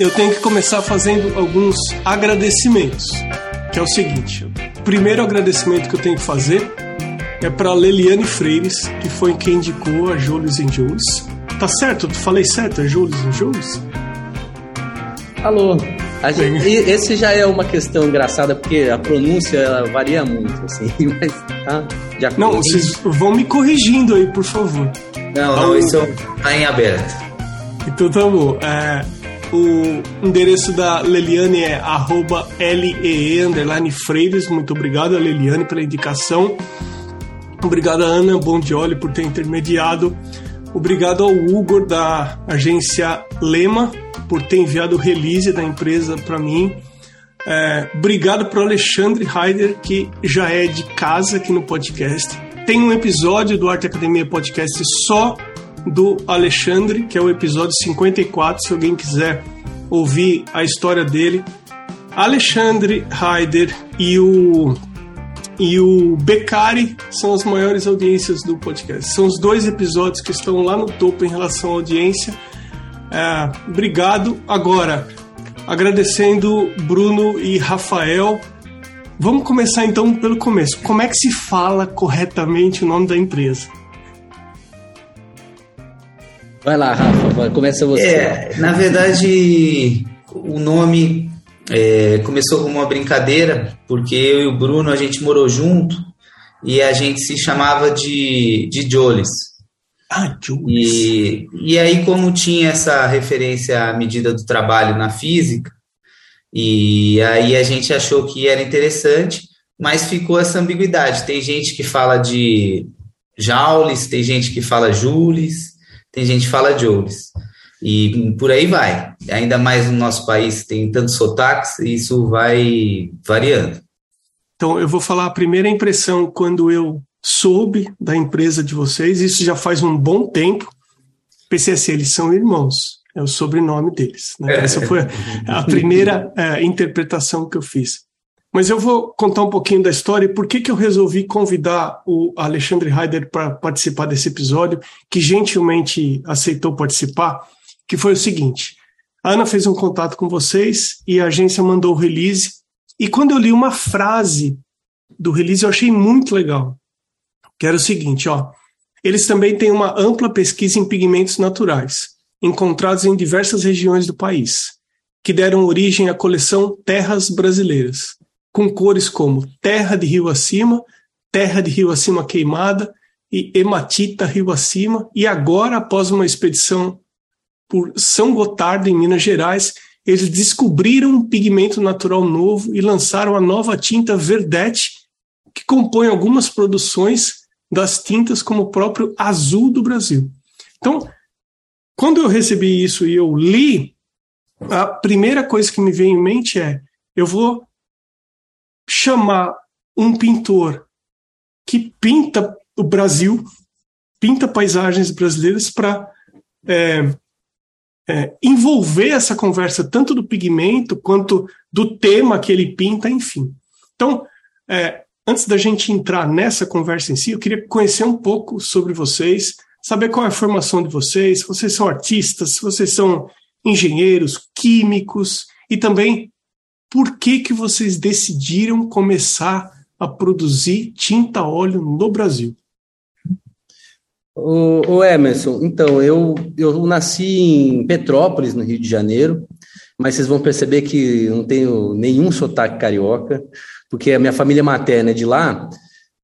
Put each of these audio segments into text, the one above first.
eu tenho que começar fazendo alguns agradecimentos. Que é o seguinte: o primeiro agradecimento que eu tenho que fazer é para Leliane Freires, que foi quem indicou a Jules em Jules. Tá certo? Tu falei certo? É Jules em Jules? Alô. Gente, esse já é uma questão engraçada, porque a pronúncia varia muito, assim, mas tá. Já não, vocês vão me corrigindo aí, por favor. Não, não, isso tá em aberto. Então tá bom. É, o endereço da Leliane é arroba LEE Freires. Muito obrigado, Leliane, pela indicação. Obrigado Ana Bondioli por ter intermediado. Obrigado ao Hugo da agência Lema por ter enviado o release da empresa para mim. É, obrigado para o Alexandre Heider, que já é de casa aqui no podcast. Tem um episódio do Arte Academia Podcast só do Alexandre, que é o episódio 54, se alguém quiser ouvir a história dele. Alexandre Heider e o e o Beccari são as maiores audiências do podcast. São os dois episódios que estão lá no topo em relação à audiência. É, obrigado. Agora, agradecendo Bruno e Rafael. Vamos começar então pelo começo. Como é que se fala corretamente o nome da empresa? Vai lá, Rafa, começa você. É, na verdade, o nome é, começou como uma brincadeira, porque eu e o Bruno a gente morou junto e a gente se chamava de, de Jolis. Ah, Jolis. E, e aí, como tinha essa referência à medida do trabalho na física, e aí a gente achou que era interessante, mas ficou essa ambiguidade. Tem gente que fala de Jaules, tem gente que fala Jules, tem gente que fala Jolis. E por aí vai. Ainda mais no nosso país tem tantos sotaques, isso vai variando. Então, eu vou falar a primeira impressão quando eu soube da empresa de vocês, isso já faz um bom tempo. Assim, eles são irmãos, é o sobrenome deles. Né? É. Essa foi a primeira é, interpretação que eu fiz. Mas eu vou contar um pouquinho da história e por que, que eu resolvi convidar o Alexandre Heider para participar desse episódio, que gentilmente aceitou participar que foi o seguinte: a Ana fez um contato com vocês e a agência mandou o release. E quando eu li uma frase do release, eu achei muito legal. Que era o seguinte, ó. Eles também têm uma ampla pesquisa em pigmentos naturais, encontrados em diversas regiões do país, que deram origem à coleção Terras Brasileiras, com cores como Terra de Rio Acima, Terra de Rio Acima Queimada e Hematita Rio Acima, e agora, após uma expedição por São Gotardo, em Minas Gerais, eles descobriram um pigmento natural novo e lançaram a nova tinta Verdete, que compõe algumas produções das tintas, como o próprio azul do Brasil. Então, quando eu recebi isso e eu li, a primeira coisa que me veio em mente é: eu vou chamar um pintor que pinta o Brasil, pinta paisagens brasileiras para é, é, envolver essa conversa tanto do pigmento quanto do tema que ele pinta, enfim. Então, é, antes da gente entrar nessa conversa em si, eu queria conhecer um pouco sobre vocês, saber qual é a formação de vocês, se vocês são artistas, se vocês são engenheiros, químicos e também por que que vocês decidiram começar a produzir tinta óleo no Brasil. O, Emerson, então, eu, eu nasci em Petrópolis, no Rio de Janeiro, mas vocês vão perceber que não tenho nenhum sotaque carioca, porque a minha família materna é de lá,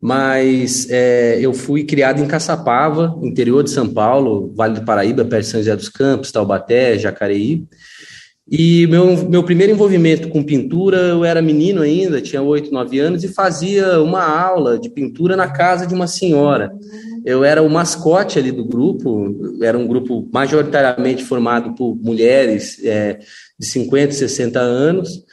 mas é, eu fui criado em Caçapava, interior de São Paulo, Vale do Paraíba, perto de São José dos Campos, Taubaté, Jacareí. E meu, meu primeiro envolvimento com pintura, eu era menino ainda, tinha oito, nove anos, e fazia uma aula de pintura na casa de uma senhora. Eu era o mascote ali do grupo, era um grupo majoritariamente formado por mulheres é, de 50, 60 anos,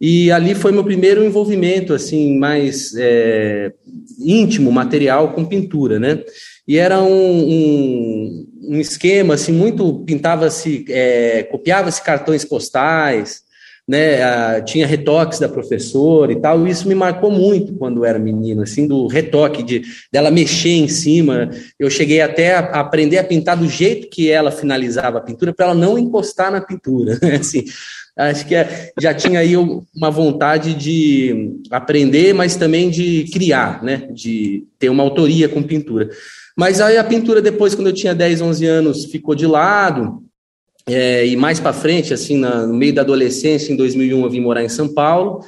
e ali foi meu primeiro envolvimento, assim, mais é, íntimo, material com pintura, né? E era um, um, um esquema, assim, muito, pintava-se, é, copiava-se cartões postais, né? tinha retoques da professora e tal, e isso me marcou muito quando era menino, assim, do retoque, de dela mexer em cima. Eu cheguei até a aprender a pintar do jeito que ela finalizava a pintura, para ela não encostar na pintura, né? assim. Acho que é, já tinha aí uma vontade de aprender, mas também de criar, né? De ter uma autoria com pintura. Mas aí a pintura depois, quando eu tinha 10, 11 anos, ficou de lado. É, e mais para frente, assim, na, no meio da adolescência, em 2001, eu vim morar em São Paulo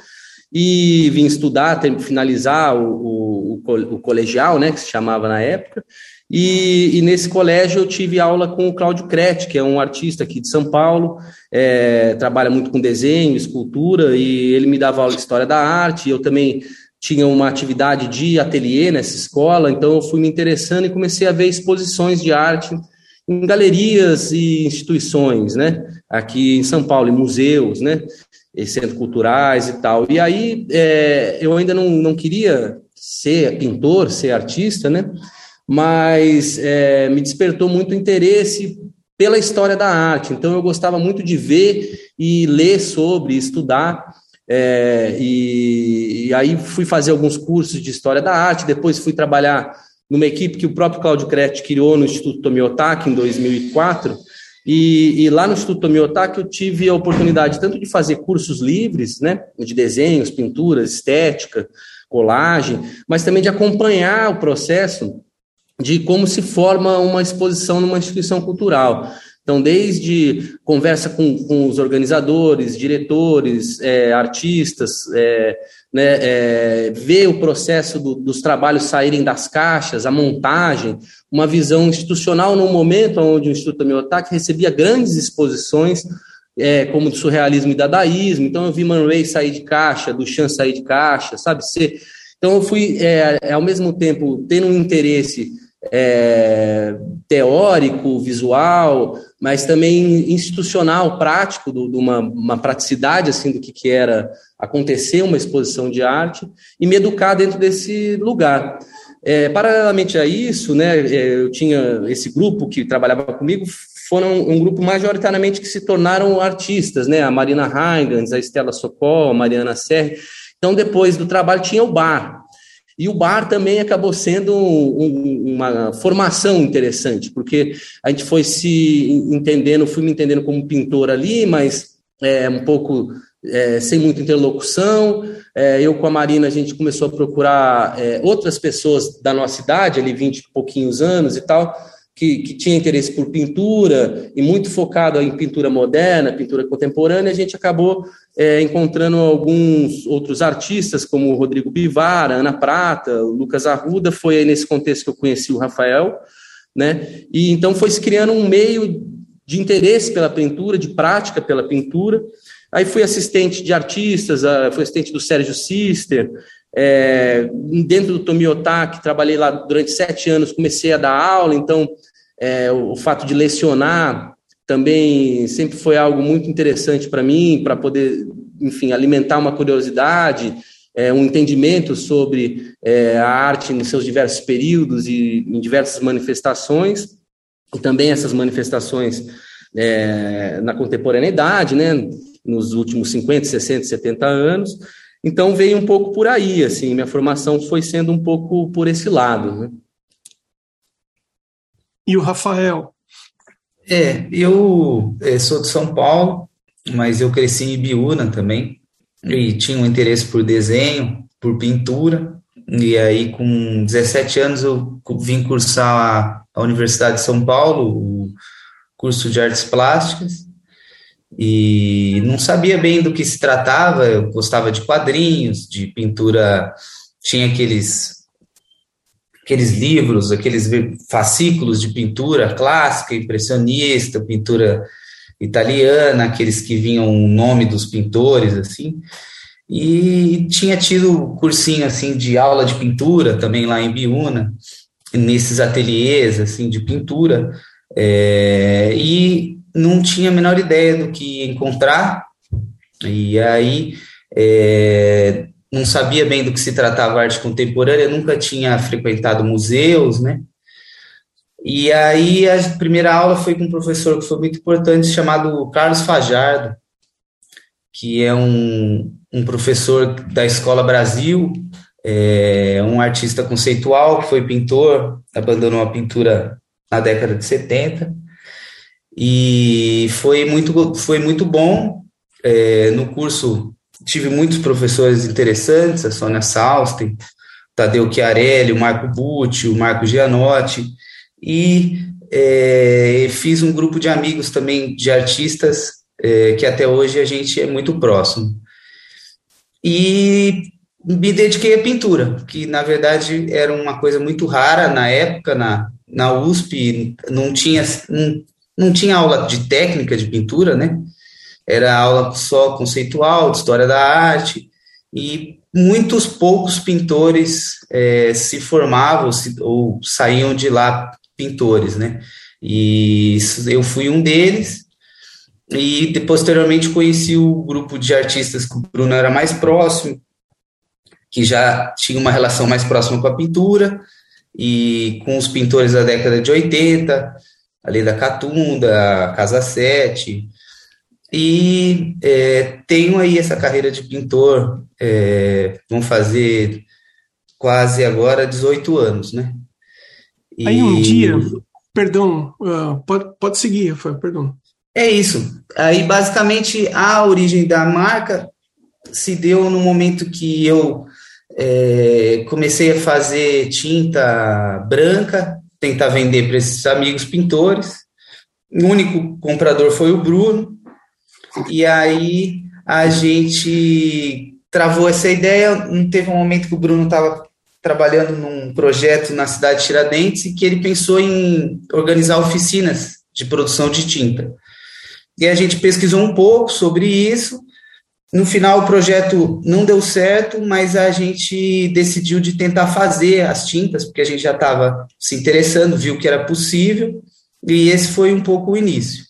e vim estudar, ter, finalizar o, o, o, colegial, né, que se chamava na época. E, e, nesse colégio eu tive aula com o Cláudio Crete, que é um artista aqui de São Paulo, é, trabalha muito com desenho, escultura, e ele me dava aula de história da arte. Eu também tinha uma atividade de ateliê nessa escola, então eu fui me interessando e comecei a ver exposições de arte em galerias e instituições, né? Aqui em São Paulo, em museus, né? E centros culturais e tal. E aí é, eu ainda não, não queria ser pintor, ser artista, né? Mas é, me despertou muito interesse pela história da arte. Então eu gostava muito de ver e ler sobre, estudar. É, e, e, aí fui fazer alguns cursos de história da arte. Depois fui trabalhar numa equipe que o próprio Claudio Crete criou no Instituto Tomiotaki em 2004. E, e, lá no Instituto Tomiotaki eu tive a oportunidade tanto de fazer cursos livres, né, de desenhos, pinturas, estética, colagem, mas também de acompanhar o processo de como se forma uma exposição numa instituição cultural. Então, desde conversa com, com os organizadores, diretores, é, artistas, é, né, é, ver o processo do, dos trabalhos saírem das caixas, a montagem, uma visão institucional num momento onde o Instituto Miyotaki recebia grandes exposições, é, como do surrealismo e dadaísmo. Então, eu vi Man Ray sair de caixa, do Chan sair de caixa, sabe? Então, eu fui, é, ao mesmo tempo, tendo um interesse é, teórico, visual, mas também institucional, prático, de uma, uma, praticidade assim do que, que era acontecer uma exposição de arte e me educar dentro desse lugar. É, paralelamente a isso, né, é, eu tinha esse grupo que trabalhava comigo, foram um grupo majoritariamente que se tornaram artistas, né, a Marina Heingans, a Estela Socol, a Mariana Serri. Então, depois do trabalho, tinha o bar, e o bar também acabou sendo um, uma formação interessante, porque a gente foi se entendendo, fui me entendendo como pintor ali, mas é, um pouco é, sem muita interlocução. É, eu com a Marina, a gente começou a procurar é, outras pessoas da nossa idade, ali 20 e pouquinhos anos e tal, que, que tinha interesse por pintura e muito focado em pintura moderna, pintura contemporânea, a gente acabou é, encontrando alguns outros artistas, como o Rodrigo Bivar, a Ana Prata, o Lucas Arruda, foi aí nesse contexto que eu conheci o Rafael, né? E então foi se criando um meio de interesse pela pintura, de prática pela pintura. Aí fui assistente de artistas, fui assistente do Sérgio Sister, é, dentro do Tomiotaki, trabalhei lá durante sete anos, comecei a dar aula, então é, o fato de lecionar também sempre foi algo muito interessante para mim, para poder, enfim, alimentar uma curiosidade, é, um entendimento sobre é, a arte nos seus diversos períodos e em diversas manifestações, e também essas manifestações é, na contemporaneidade, né, nos últimos 50, 60, 70 anos, então veio um pouco por aí, assim, minha formação foi sendo um pouco por esse lado. Né? E o Rafael? É, eu é, sou de São Paulo, mas eu cresci em Ibiúna também, e tinha um interesse por desenho, por pintura, e aí com 17 anos eu vim cursar a, a Universidade de São Paulo, o curso de artes plásticas, e não sabia bem do que se tratava. Eu gostava de quadrinhos, de pintura, tinha aqueles aqueles livros, aqueles fascículos de pintura clássica, impressionista, pintura italiana, aqueles que vinham o nome dos pintores assim. E tinha tido cursinho assim de aula de pintura também lá em Biúna, nesses ateliês assim de pintura. É, e não tinha a menor ideia do que encontrar, e aí é, não sabia bem do que se tratava arte contemporânea, nunca tinha frequentado museus, né? E aí a primeira aula foi com um professor que foi muito importante, chamado Carlos Fajardo, que é um, um professor da Escola Brasil, é um artista conceitual, que foi pintor, abandonou a pintura na década de 70, e foi muito, foi muito bom. É, no curso tive muitos professores interessantes, a Sônia Salsten, Tadeu Chiarelli, o Marco Bucci, o Marco Gianotti, e é, fiz um grupo de amigos também de artistas é, que até hoje a gente é muito próximo. E me dediquei à pintura, que na verdade era uma coisa muito rara na época, na, na USP, não tinha, não tinha aula de técnica de pintura, né? Era aula só conceitual, de história da arte, e muitos poucos pintores é, se formavam se, ou saíam de lá pintores, né? E eu fui um deles, e posteriormente conheci o grupo de artistas que o Bruno era mais próximo, que já tinha uma relação mais próxima com a pintura, e com os pintores da década de 80, ali da Catunda, Casa 7, e é, tenho aí essa carreira de pintor, é, vão fazer quase agora 18 anos, né? E... Aí um dia, perdão, uh, pode, pode seguir, Rafael, perdão. É isso. Aí, basicamente, a origem da marca se deu no momento que eu é, comecei a fazer tinta branca, tentar vender para esses amigos pintores. O único comprador foi o Bruno. E aí a gente travou essa ideia. Teve um momento que o Bruno estava trabalhando num projeto na cidade de Tiradentes e que ele pensou em organizar oficinas de produção de tinta. E a gente pesquisou um pouco sobre isso. No final, o projeto não deu certo, mas a gente decidiu de tentar fazer as tintas, porque a gente já estava se interessando, viu que era possível, e esse foi um pouco o início.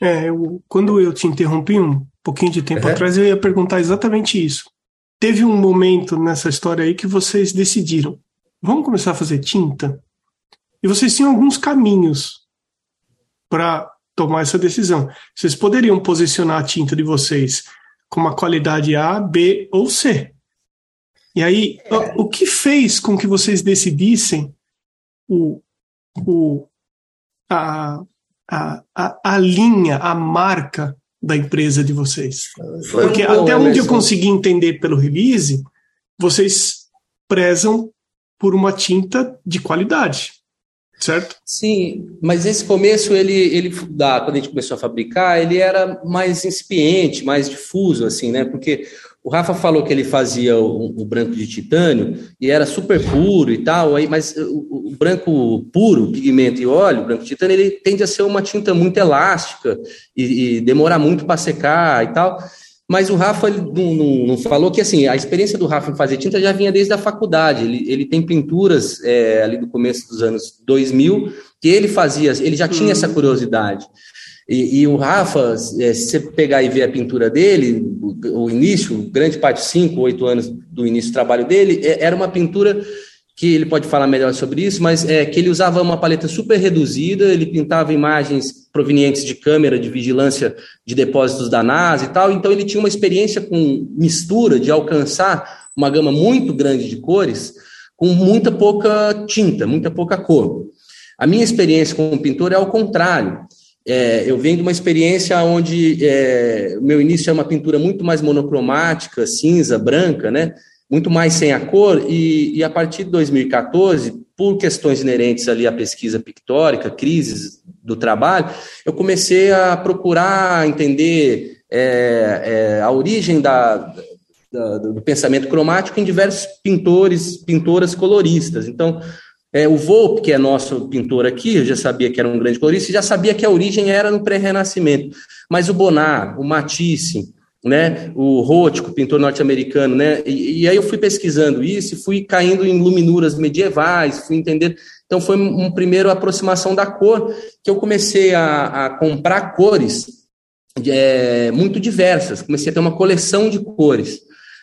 É, eu, quando eu te interrompi um pouquinho de tempo uhum. atrás, eu ia perguntar exatamente isso. Teve um momento nessa história aí que vocês decidiram, vamos começar a fazer tinta? E vocês tinham alguns caminhos para tomar essa decisão. Vocês poderiam posicionar a tinta de vocês com uma qualidade A, B ou C. E aí, é. o, que fez com que vocês decidissem o, o, a, a, a, linha, a marca da empresa de vocês? Foi Porque até onde eu consegui entender pelo release, vocês prezam por uma tinta de qualidade certo? Sim, mas esse começo, ele, ele da, quando a gente começou a fabricar, ele era mais incipiente, mais difuso, assim, né? Porque o Rafa falou que ele fazia o, o branco de titânio e era super puro e tal, aí, mas o, o, branco puro, pigmento e óleo, o branco de titânio, ele tende a ser uma tinta muito elástica e, e demora muito para secar e tal. Mas o Rafa não, não, não, falou que assim a experiência do Rafa em fazer tinta já vinha desde a faculdade. Ele, ele tem pinturas é, ali do começo dos anos 2000 que ele fazia, ele já tinha essa curiosidade. E, e o Rafa, é, se você pegar e ver a pintura dele, o, o início, grande parte, cinco, oito anos do início do trabalho dele, é, era uma pintura que ele pode falar melhor sobre isso, mas é que ele usava uma paleta super reduzida, ele pintava imagens provenientes de câmera de vigilância de depósitos da NASA e tal, então ele tinha uma experiência com mistura de alcançar uma gama muito grande de cores com muita pouca tinta, muita pouca cor. A minha experiência como pintor é ao contrário. É, eu venho de uma experiência onde é, meu início é uma pintura muito mais monocromática, cinza, branca, né? Muito mais sem a cor, e, e a partir de 2014, por questões inerentes ali à pesquisa pictórica, crises do trabalho, eu comecei a procurar entender é, é, a origem da, da, do pensamento cromático em diversos pintores, pintoras coloristas. Então, é, o Volpe, que é nosso pintor aqui, eu já sabia que era um grande colorista, já sabia que a origem era no pré-renascimento. Mas o Bonnard, o Matisse, né? O Rothko, pintor norte-americano, né? E, e, aí eu fui pesquisando isso e fui caindo em luminuras medievais, fui entender. Então foi um primeira aproximação da cor que eu comecei a, a comprar cores é, muito diversas. Comecei a ter uma coleção de cores.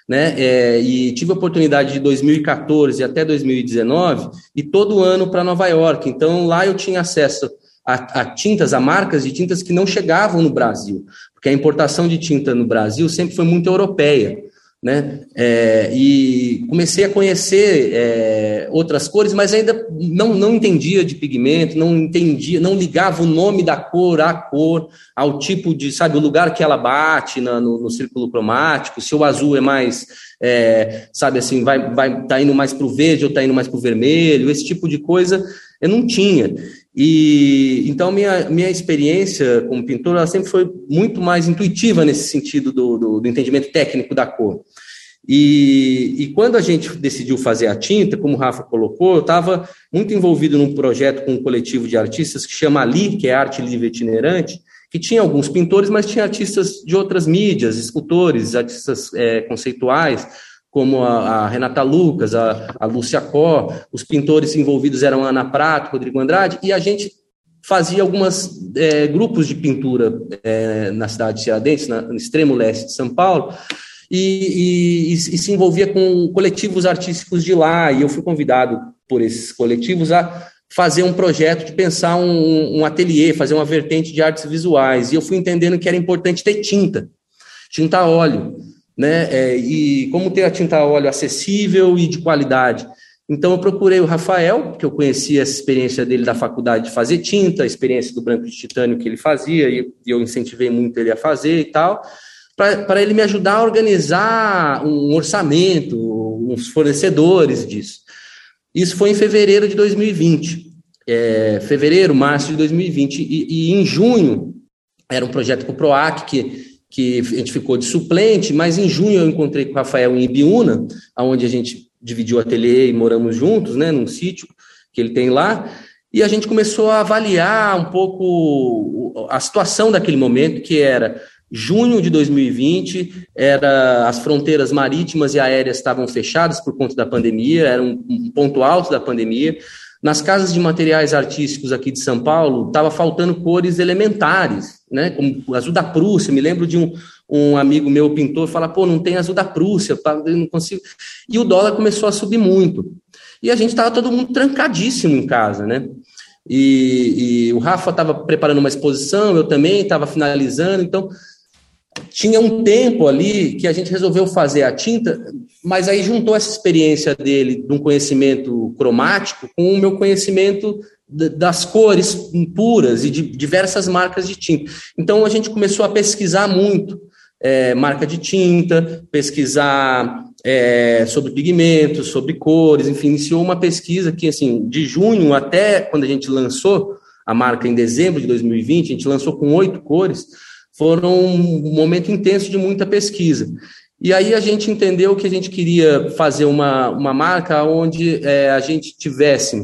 Né? É, e tive a oportunidade de 2014 até 2019 e todo ano para Nova York. Então lá eu tinha acesso a, a, tintas, a marcas de tintas que não chegavam no Brasil, porque a importação de tinta no Brasil sempre foi muito europeia né? É, e comecei a conhecer é, outras cores, mas ainda não, não entendia de pigmento, não entendia, não ligava o nome da cor à cor, ao tipo de, sabe, o lugar que ela bate na, no, no, círculo cromático, se o azul é mais, é, sabe assim, vai, vai tá indo mais para o verde ou tá indo mais para o vermelho, esse tipo de coisa eu não tinha. E então minha, minha experiência como pintor ela sempre foi muito mais intuitiva nesse sentido do, do, do entendimento técnico da cor. E, e, quando a gente decidiu fazer a tinta, como o Rafa colocou, eu estava muito envolvido num projeto com um coletivo de artistas que chama Ali, que é Arte Livre Itinerante, que tinha alguns pintores, mas tinha artistas de outras mídias, escultores, artistas é, conceituais, como a, a, Renata Lucas, a, a Lúcia Có, os pintores envolvidos eram Ana Prato, Rodrigo Andrade, e a gente fazia alguns é, grupos de pintura é, na cidade de Tiradentes, na, no extremo leste de São Paulo, e, e, e, se envolvia com coletivos artísticos de lá, e eu fui convidado por esses coletivos a fazer um projeto de pensar um, um ateliê, fazer uma vertente de artes visuais, e eu fui entendendo que era importante ter tinta, tinta óleo, né, é, e como ter a tinta a óleo acessível e de qualidade. Então eu procurei o Rafael, que eu conhecia essa experiência dele da faculdade de fazer tinta, a experiência do branco de titânio que ele fazia, e eu incentivei muito ele a fazer e tal, para ele me ajudar a organizar um orçamento, uns fornecedores disso. Isso foi em fevereiro de 2020. É, fevereiro, março de 2020. E, e, em junho, era um projeto com o PROAC, que, que a gente ficou de suplente, mas em junho eu encontrei com o Rafael em Ibiúna, onde a gente dividiu o ateliê e moramos juntos, né, num sítio que ele tem lá, e a gente começou a avaliar um pouco a situação daquele momento, que era Junho de 2020, era, as fronteiras marítimas e aéreas estavam fechadas por conta da pandemia, era um, um ponto alto da pandemia. Nas casas de materiais artísticos aqui de São Paulo, estava faltando cores elementares, né? Como o azul da Prússia. Me lembro de um, um amigo meu, pintor, falar: pô, não tem azul da Prússia, eu não consigo. E o dólar começou a subir muito. E a gente estava todo mundo trancadíssimo em casa, né? E, e o Rafa estava preparando uma exposição, eu também estava finalizando, então tinha um tempo ali que a gente resolveu fazer a tinta, mas aí juntou essa experiência dele de um conhecimento cromático com o meu conhecimento das cores puras e de diversas marcas de tinta. Então a gente começou a pesquisar muito é, marca de tinta, pesquisar é, sobre pigmentos, sobre cores, enfim, iniciou uma pesquisa que, assim, de junho até quando a gente lançou a marca em dezembro de 2020, a gente lançou com oito cores, foram um momento intenso de muita pesquisa. E aí a gente entendeu que a gente queria fazer uma, uma marca onde é, a gente tivesse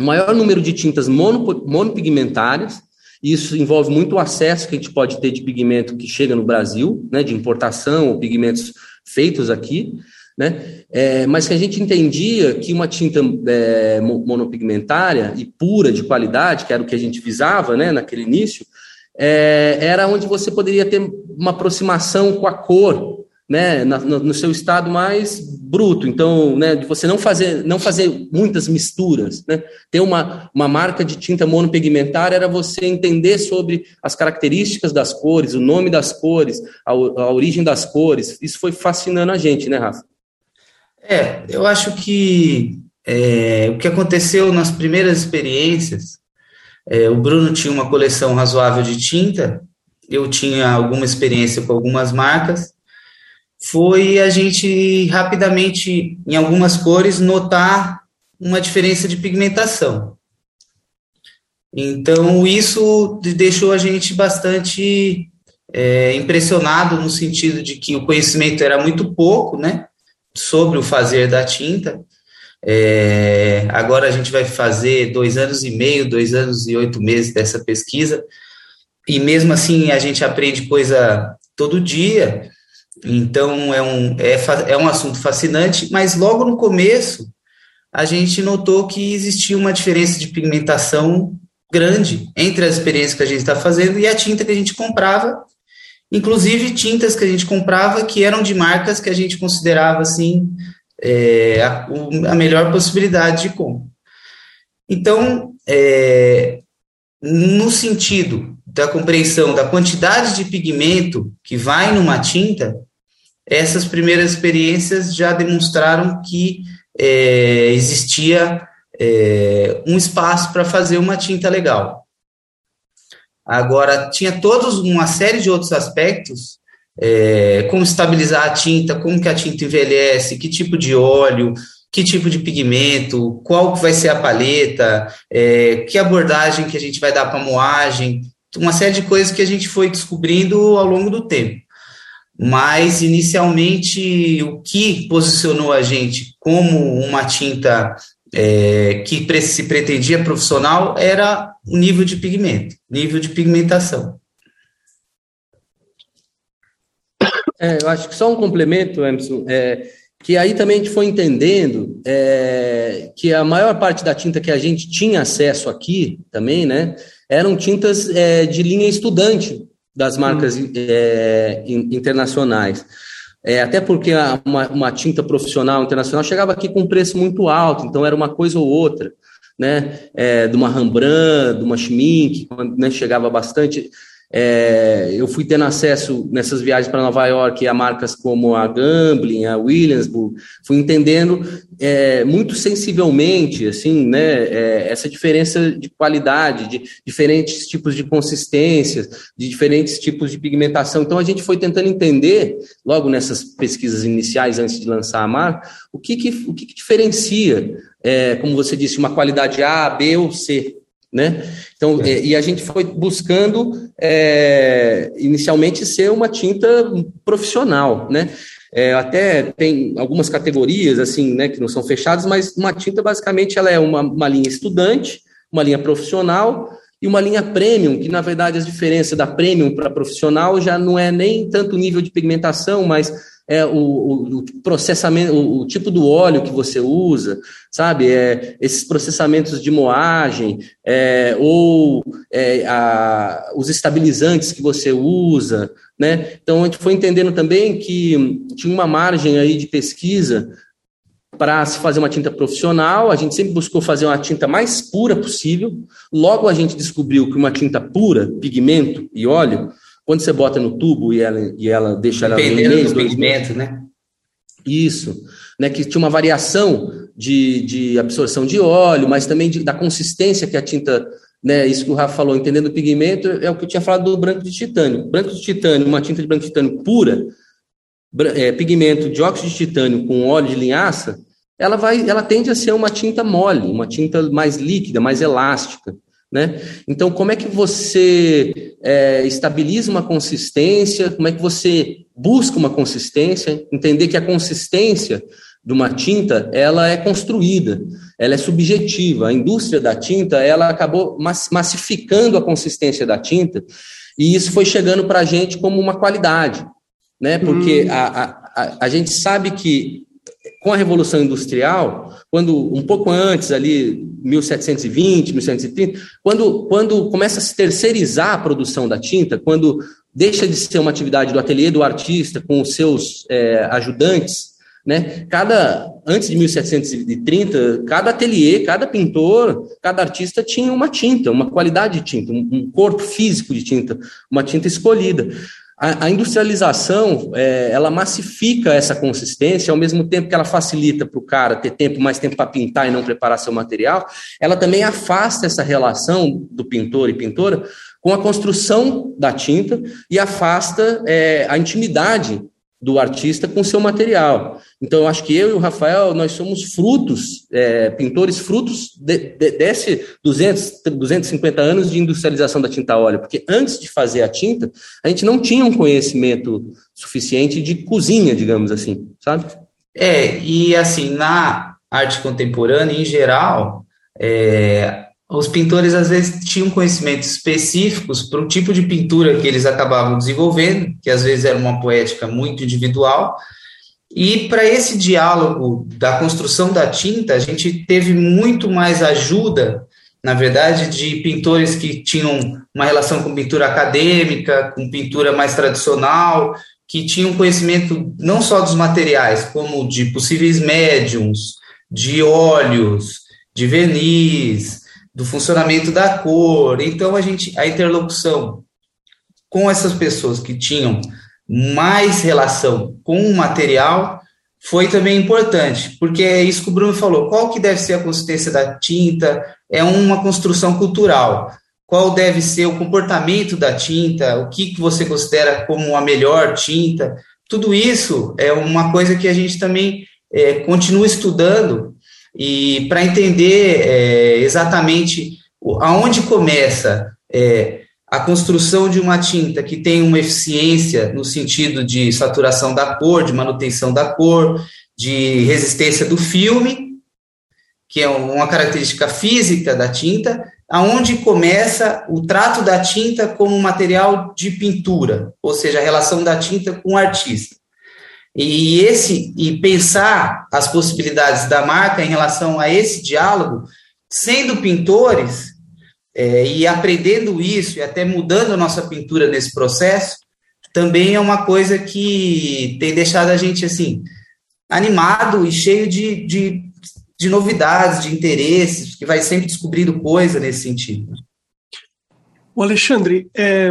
o maior número de tintas mono, monopigmentárias, isso envolve muito o acesso que a gente pode ter de pigmento que chega no Brasil, né, de importação ou pigmentos feitos aqui, né, é, mas que a gente entendia que uma tinta é, monopigmentária e pura de qualidade, que era o que a gente visava né, naquele início, é, era onde você poderia ter uma aproximação com a cor, né, no, no, seu estado mais bruto. Então, né, de você não fazer, não fazer muitas misturas, né, ter uma, uma marca de tinta monopigmentar era você entender sobre as características das cores, o nome das cores, a, a origem das cores. Isso foi fascinando a gente, né, Rafa? É, eu acho que é, o que aconteceu nas primeiras experiências é, o Bruno tinha uma coleção razoável de tinta, eu tinha alguma experiência com algumas marcas. Foi a gente rapidamente, em algumas cores, notar uma diferença de pigmentação. Então, isso deixou a gente bastante é, impressionado no sentido de que o conhecimento era muito pouco, né, sobre o fazer da tinta, é, agora a gente vai fazer dois anos e meio, dois anos e oito meses dessa pesquisa, e mesmo assim a gente aprende coisa todo dia, então é um, é, é um assunto fascinante, mas logo no começo a gente notou que existia uma diferença de pigmentação grande entre as experiências que a gente está fazendo e a tinta que a gente comprava, inclusive tintas que a gente comprava que eram de marcas que a gente considerava assim é, a, a, melhor possibilidade de compra. Então, é, no sentido da compreensão da quantidade de pigmento que vai numa tinta, essas primeiras experiências já demonstraram que é, existia é, um espaço para fazer uma tinta legal. Agora, tinha todos uma série de outros aspectos, é, como estabilizar a tinta, como que a tinta envelhece, que tipo de óleo, que tipo de pigmento, qual vai ser a paleta, é, que abordagem que a gente vai dar para moagem, uma série de coisas que a gente foi descobrindo ao longo do tempo. Mas, inicialmente, o que posicionou a gente como uma tinta é, que se pretendia profissional era o nível de pigmento, nível de pigmentação. É, eu acho que só um complemento, Emerson, é, que aí também a gente foi entendendo é, que a maior parte da tinta que a gente tinha acesso aqui também, né, eram tintas é, de linha estudante das marcas hum. internacionais. É, até porque uma, uma, tinta profissional internacional chegava aqui com um preço muito alto, então era uma coisa ou outra, né? É, de uma Rembrandt, de uma Schmink, quando né, chegava bastante. É, eu fui tendo acesso nessas viagens para Nova York a marcas como a Gamblin, a Williamsburg, fui entendendo é, muito sensivelmente assim, né, é, essa diferença de qualidade, de diferentes tipos de consistências, de diferentes tipos de pigmentação. Então a gente foi tentando entender, logo nessas pesquisas iniciais antes de lançar a marca, o que, que o que, que diferencia, é, como você disse, uma qualidade A, B ou C né? Então, é. e a gente foi buscando é, inicialmente ser uma tinta profissional, né? É, até tem algumas categorias assim, né, que não são fechadas, mas uma tinta basicamente ela é uma, uma linha estudante, uma linha profissional e uma linha premium, que na verdade a diferença da premium para profissional já não é nem tanto o nível de pigmentação, mas é o, o, o processamento, o, o, tipo do óleo que você usa, sabe? É, esses processamentos de moagem, é, ou é, a, os estabilizantes que você usa, né? Então a gente foi entendendo também que tinha uma margem aí de pesquisa para se fazer uma tinta profissional, a gente sempre buscou fazer uma tinta mais pura possível. Logo a gente descobriu que uma tinta pura, pigmento e óleo, quando você bota no tubo e ela, e ela deixa ela Dependendo mês, do pigmento, né? Isso, né? Que tinha uma variação de, de absorção de óleo, mas também de, da consistência que a tinta, né? Isso que o Rafa falou, entendendo o pigmento, é o que eu tinha falado do branco de titânio. Branco de titânio, uma tinta de branco de titânio pura, é, pigmento de óxido de titânio com óleo de linhaça, ela vai, ela tende a ser uma tinta mole, uma tinta mais líquida, mais elástica. Né? Então, como é que você é, estabiliza uma consistência? Como é que você busca uma consistência? Entender que a consistência de uma tinta ela é construída, ela é subjetiva. A indústria da tinta ela acabou massificando a consistência da tinta e isso foi chegando para a gente como uma qualidade, né? Porque hum. a, a, a gente sabe que com a Revolução Industrial, quando um pouco antes, ali, 1720, 1730, quando, quando começa a se terceirizar a produção da tinta, quando deixa de ser uma atividade do ateliê do artista com os seus é, ajudantes, né? Cada antes de 1730, cada ateliê, cada pintor, cada artista tinha uma tinta, uma qualidade de tinta, um, um corpo físico de tinta, uma tinta escolhida. A, a industrialização, é, ela massifica essa consistência, ao mesmo tempo que ela facilita para o cara ter tempo, mais tempo para pintar e não preparar seu material, ela também afasta essa relação do pintor e pintora com a construção da tinta e afasta é, a intimidade do artista com seu material. Então, eu acho que eu e o Rafael, nós somos frutos, é, pintores frutos de, de, desse 200, 250 anos de industrialização da tinta óleo, porque antes de fazer a tinta, a gente não tinha um conhecimento suficiente de cozinha, digamos assim, sabe? É, e assim, na arte contemporânea, em geral, é, os pintores às vezes tinham conhecimentos específicos para o tipo de pintura que eles acabavam desenvolvendo, que às vezes era uma poética muito individual. E para esse diálogo da construção da tinta, a gente teve muito mais ajuda, na verdade, de pintores que tinham uma relação com pintura acadêmica, com pintura mais tradicional, que tinham conhecimento não só dos materiais, como de possíveis médiums, de óleos, de verniz, do funcionamento da cor. Então a gente a interlocução com essas pessoas que tinham mais relação com o material foi também importante, porque é isso que o Bruno falou, qual que deve ser a consistência da tinta? É uma construção cultural. Qual deve ser o comportamento da tinta? O que, que você considera como a melhor tinta? Tudo isso é uma coisa que a gente também é, continua estudando e para entender é, exatamente aonde começa é, a construção de uma tinta que tem uma eficiência no sentido de saturação da cor, de manutenção da cor, de resistência do filme, que é uma característica física da tinta, aonde começa o trato da tinta como material de pintura, ou seja, a relação da tinta com o artista. E esse e pensar as possibilidades da marca em relação a esse diálogo, sendo pintores é, e aprendendo isso e até mudando a nossa pintura nesse processo, também é uma coisa que tem deixado a gente assim animado e cheio de, de, de novidades, de interesses, que vai sempre descobrindo coisa nesse sentido. O Alexandre, é,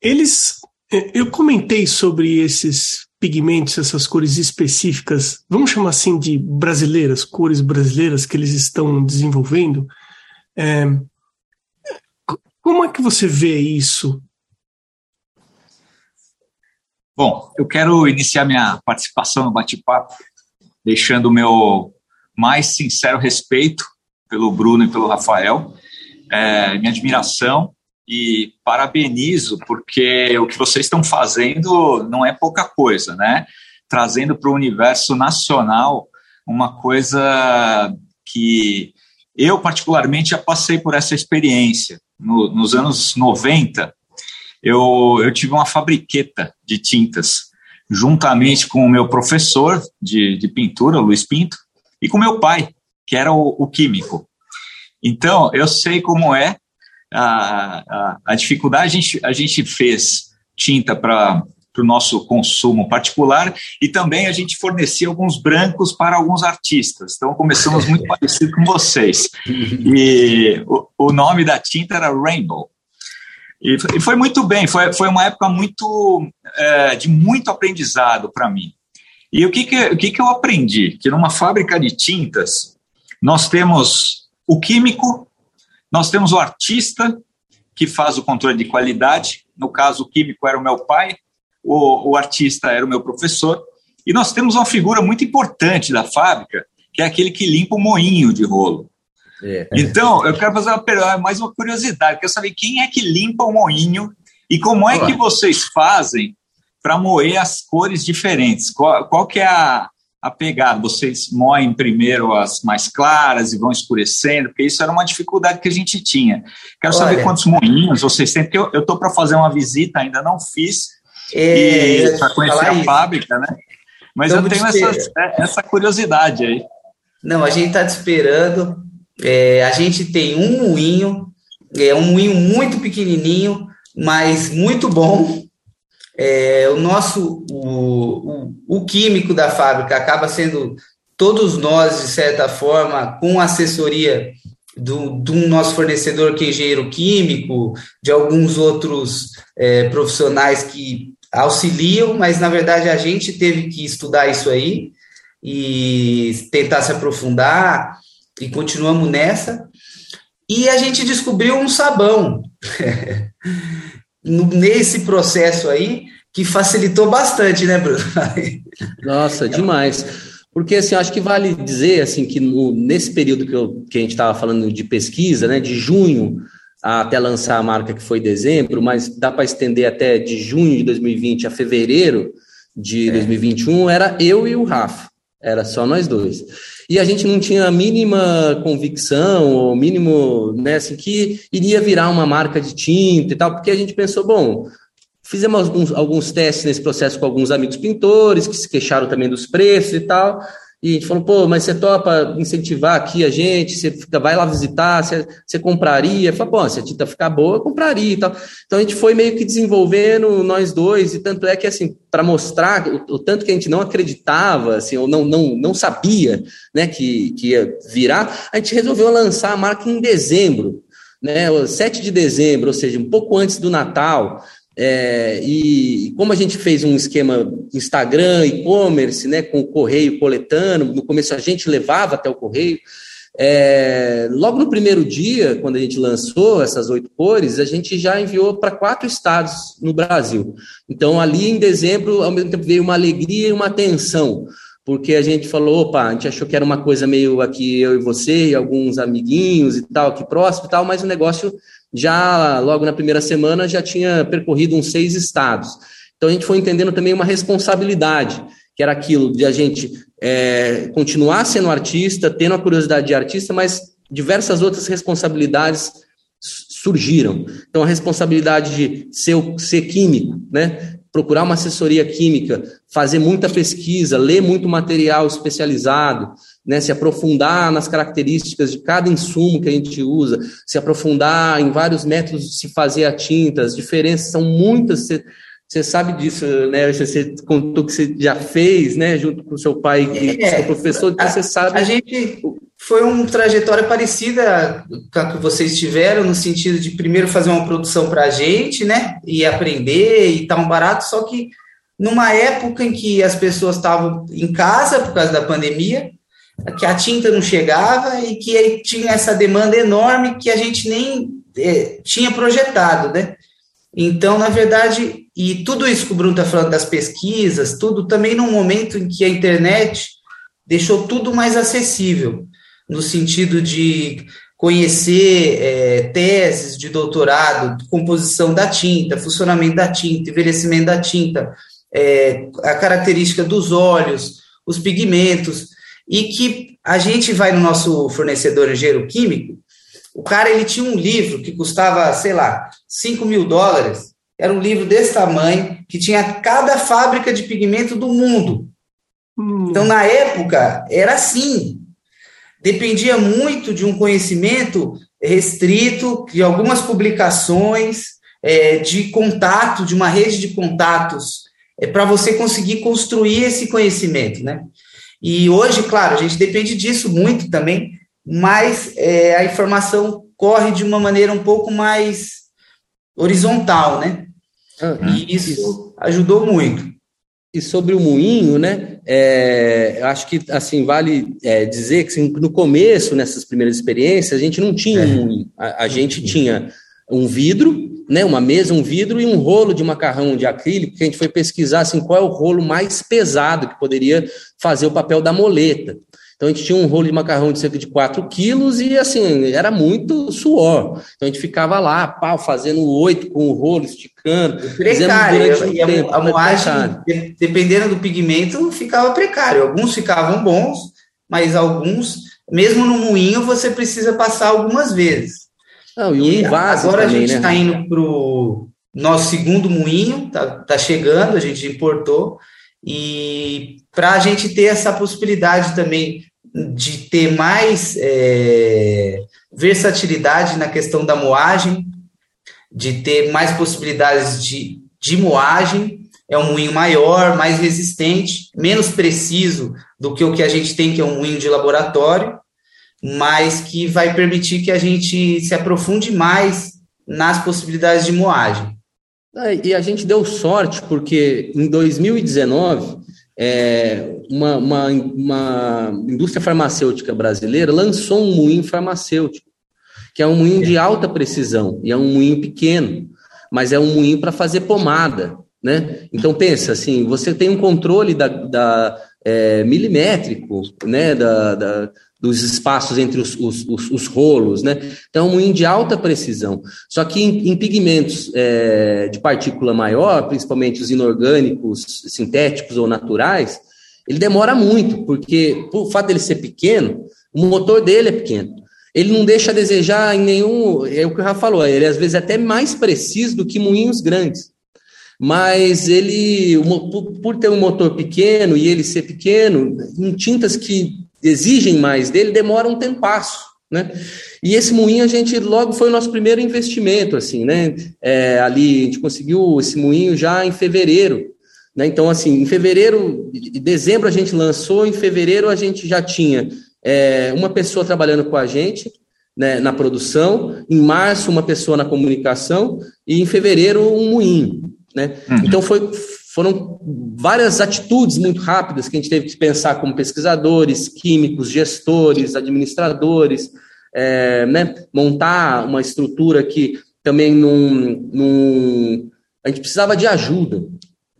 eles, é, eu comentei sobre esses pigmentos, essas cores específicas, vamos chamar assim de brasileiras, cores brasileiras que eles estão desenvolvendo. É, como é que você vê isso? Bom, eu quero iniciar minha participação no bate-papo deixando o meu mais sincero respeito pelo Bruno e pelo Rafael, é, minha admiração e parabenizo, porque o que vocês estão fazendo não é pouca coisa, né? Trazendo para o universo nacional uma coisa que eu, particularmente, já passei por essa experiência. No, nos anos 90, eu, eu tive uma fabriqueta de tintas, juntamente com o meu professor de, de pintura, Luiz Pinto, e com meu pai, que era o, o químico. Então, eu sei como é a, a, a dificuldade. A gente, a gente fez tinta para para o nosso consumo particular e também a gente fornecia alguns brancos para alguns artistas. Então começamos muito parecido com vocês. E o, o, nome da tinta era Rainbow. E, e foi muito bem, foi, foi uma época muito é, de muito aprendizado para mim. E o que, que, o que, que eu aprendi? Que numa fábrica de tintas nós temos o químico, nós temos o artista, que faz o controle de qualidade. No caso, o químico era o meu pai, o, o artista era o meu professor. E nós temos uma figura muito importante da fábrica, que é aquele que limpa o moinho de rolo. É. Então, eu quero fazer uma, mais uma curiosidade. Quero saber quem é que limpa o moinho e como é que vocês fazem para moer as cores diferentes? Qual, qual que é a, a pegada? Vocês moem primeiro as mais claras e vão escurecendo, porque isso era uma dificuldade que a gente tinha. Quero Olha, saber quantos moinhos vocês têm, porque eu estou para fazer uma visita, ainda não fiz, é, para conhecer a isso. fábrica, né? Mas então, eu tenho essa, é, essa curiosidade aí. Não, a gente está te esperando. É, a gente tem um moinho, é um moinho muito pequenininho, mas muito bom. É, o nosso, o, o, o químico da fábrica acaba sendo todos nós, de certa forma, com assessoria do, do nosso fornecedor que é engenheiro químico, de alguns outros é, profissionais que auxiliam, mas na verdade a gente teve que estudar isso aí e tentar se aprofundar e continuamos nessa. E a gente descobriu um sabão nesse processo aí que facilitou bastante, né, Bruno? Nossa, demais. Porque assim, acho que vale dizer assim que no, nesse período que, eu, que a gente estava falando de pesquisa, né, de junho até lançar a marca que foi dezembro, mas dá para estender até de junho de 2020 a fevereiro de é. 2021, era eu e o Rafa, era só nós dois. E a gente não tinha a mínima convicção, ou mínimo, né, assim, que iria virar uma marca de tinta e tal, porque a gente pensou, bom, fizemos alguns, alguns testes nesse processo com alguns amigos pintores, que se queixaram também dos preços e tal, E a gente falou, pô, mas você topa incentivar aqui a gente, você fica, vai lá visitar, você, você compraria? Falei, bom, se a tinta ficar boa, eu compraria e tal. Então a gente foi meio que desenvolvendo nós dois, e tanto é que, assim, para mostrar o, o, tanto que a gente não acreditava, assim, ou não, não, não sabia, né, que, que ia virar, a gente resolveu lançar a marca em dezembro, né, 7 de dezembro, ou seja, um pouco antes do Natal, é, e como a gente fez um esquema Instagram, e-commerce, né, com o correio coletando, no começo a gente levava até o correio. É, logo no primeiro dia, quando a gente lançou essas oito cores, a gente já enviou para quatro estados no Brasil. Então, ali em dezembro, ao mesmo tempo veio uma alegria e uma tensão, porque a gente falou, opa, a gente achou que era uma coisa meio aqui eu e você e alguns amiguinhos e tal, aqui próximo e tal, mas o negócio já logo na primeira semana já tinha percorrido uns seis estados. Então a gente foi entendendo também uma responsabilidade, que era aquilo de a gente é, continuar sendo artista, tendo a curiosidade de artista, mas diversas outras responsabilidades surgiram. Então a responsabilidade de ser, ser químico, né? procurar uma assessoria química, fazer muita pesquisa, ler muito material especializado, né, se aprofundar nas características de cada insumo que a gente usa, se aprofundar em vários métodos de se fazer a tinta, as diferenças são muitas. Você, sabe disso, né? Você contou que você já fez, né, junto com o seu pai, que é, seu professor, então você sabe. A gente foi uma trajetória parecida com a que vocês tiveram, no sentido de primeiro fazer uma produção para a gente, né? E aprender e tal, um barato, só que numa época em que as pessoas estavam em casa por causa da pandemia, que a tinta não chegava e que tinha essa demanda enorme que a gente nem é, tinha projetado, né? Então, na verdade, e tudo isso que o Bruno está falando das pesquisas, tudo também num momento em que a internet deixou tudo mais acessível no sentido de conhecer é, teses de doutorado, composição da tinta, funcionamento da tinta, envelhecimento da tinta, é, a característica dos olhos, os pigmentos, e que a gente vai no nosso fornecedor engenheiro químico, o cara ele tinha um livro que custava, sei lá, 5 mil dólares, era um livro desse tamanho, que tinha cada fábrica de pigmento do mundo. Hum. Então, na época, era assim dependia muito de um conhecimento restrito, de algumas publicações, é, de contato, de uma rede de contatos, é, para você conseguir construir esse conhecimento, né? E hoje, claro, a gente depende disso muito também, mas é, a informação corre de uma maneira um pouco mais horizontal, né? Uhum. E isso ajudou muito. E sobre o moinho, né? É, eu acho que assim vale é, dizer que assim, no começo, nessas primeiras experiências, a gente não tinha é. um moinho. A, a gente tinha um vidro, né? Uma mesa, um vidro e um rolo de macarrão de acrílico que a gente foi pesquisar assim qual é o rolo mais pesado que poderia fazer o papel da moleta. Então a gente tinha um rolo de macarrão de cerca de 4 quilos e assim, era muito suor. Então a gente ficava lá, pau, fazendo oito com o rolo, esticando. Precário. e a, tempo, a moagem, dependendo do pigmento, ficava precário. Alguns ficavam bons, mas alguns, mesmo no moinho, você precisa passar algumas vezes. Não, e, e invase agora também, a gente está né? indo para o nosso segundo moinho, tá, tá chegando, a gente importou. E para a gente ter essa possibilidade também de ter mais é, versatilidade na questão da moagem, de ter mais possibilidades de, de moagem. É um moinho maior, mais resistente, menos preciso do que o que a gente tem, que é um moinho de laboratório, mas que vai permitir que a gente se aprofunde mais nas possibilidades de moagem. E a gente deu sorte, porque em 2019 é, uma, uma, uma, indústria farmacêutica brasileira lançou um moinho farmacêutico, que é um moinho de alta precisão, e é um moinho pequeno, mas é um moinho para fazer pomada. Né? Então pensa assim, você tem um controle da, da é, milimétrico, né, da, da, dos espaços entre os, os, os, os, rolos, né? Então, um moinho de alta precisão. Só que em, em pigmentos é, de partícula maior, principalmente os inorgânicos, sintéticos ou naturais, ele demora muito, porque por fato dele ser pequeno, o motor dele é pequeno. Ele não deixa a desejar em nenhum. É o que o Rafa falou, ele às vezes é até mais preciso do que moinhos grandes. mas ele, por ter um motor pequeno e ele ser pequeno, em tintas que exigem mais dele, demora um tempasso, né? E esse moinho a gente logo foi o nosso primeiro investimento, assim, né? É, ali a gente conseguiu esse moinho já em fevereiro, né? Então, assim, em fevereiro, em dezembro a gente lançou, em fevereiro a gente já tinha é, uma pessoa trabalhando com a gente, né, na produção, em março uma pessoa na comunicação e em fevereiro um moinho. Né? Uhum. Então foi, foram várias atitudes muito rápidas que a gente teve que pensar como pesquisadores, químicos, gestores, administradores, é, né, montar uma estrutura que também a gente precisava de ajuda,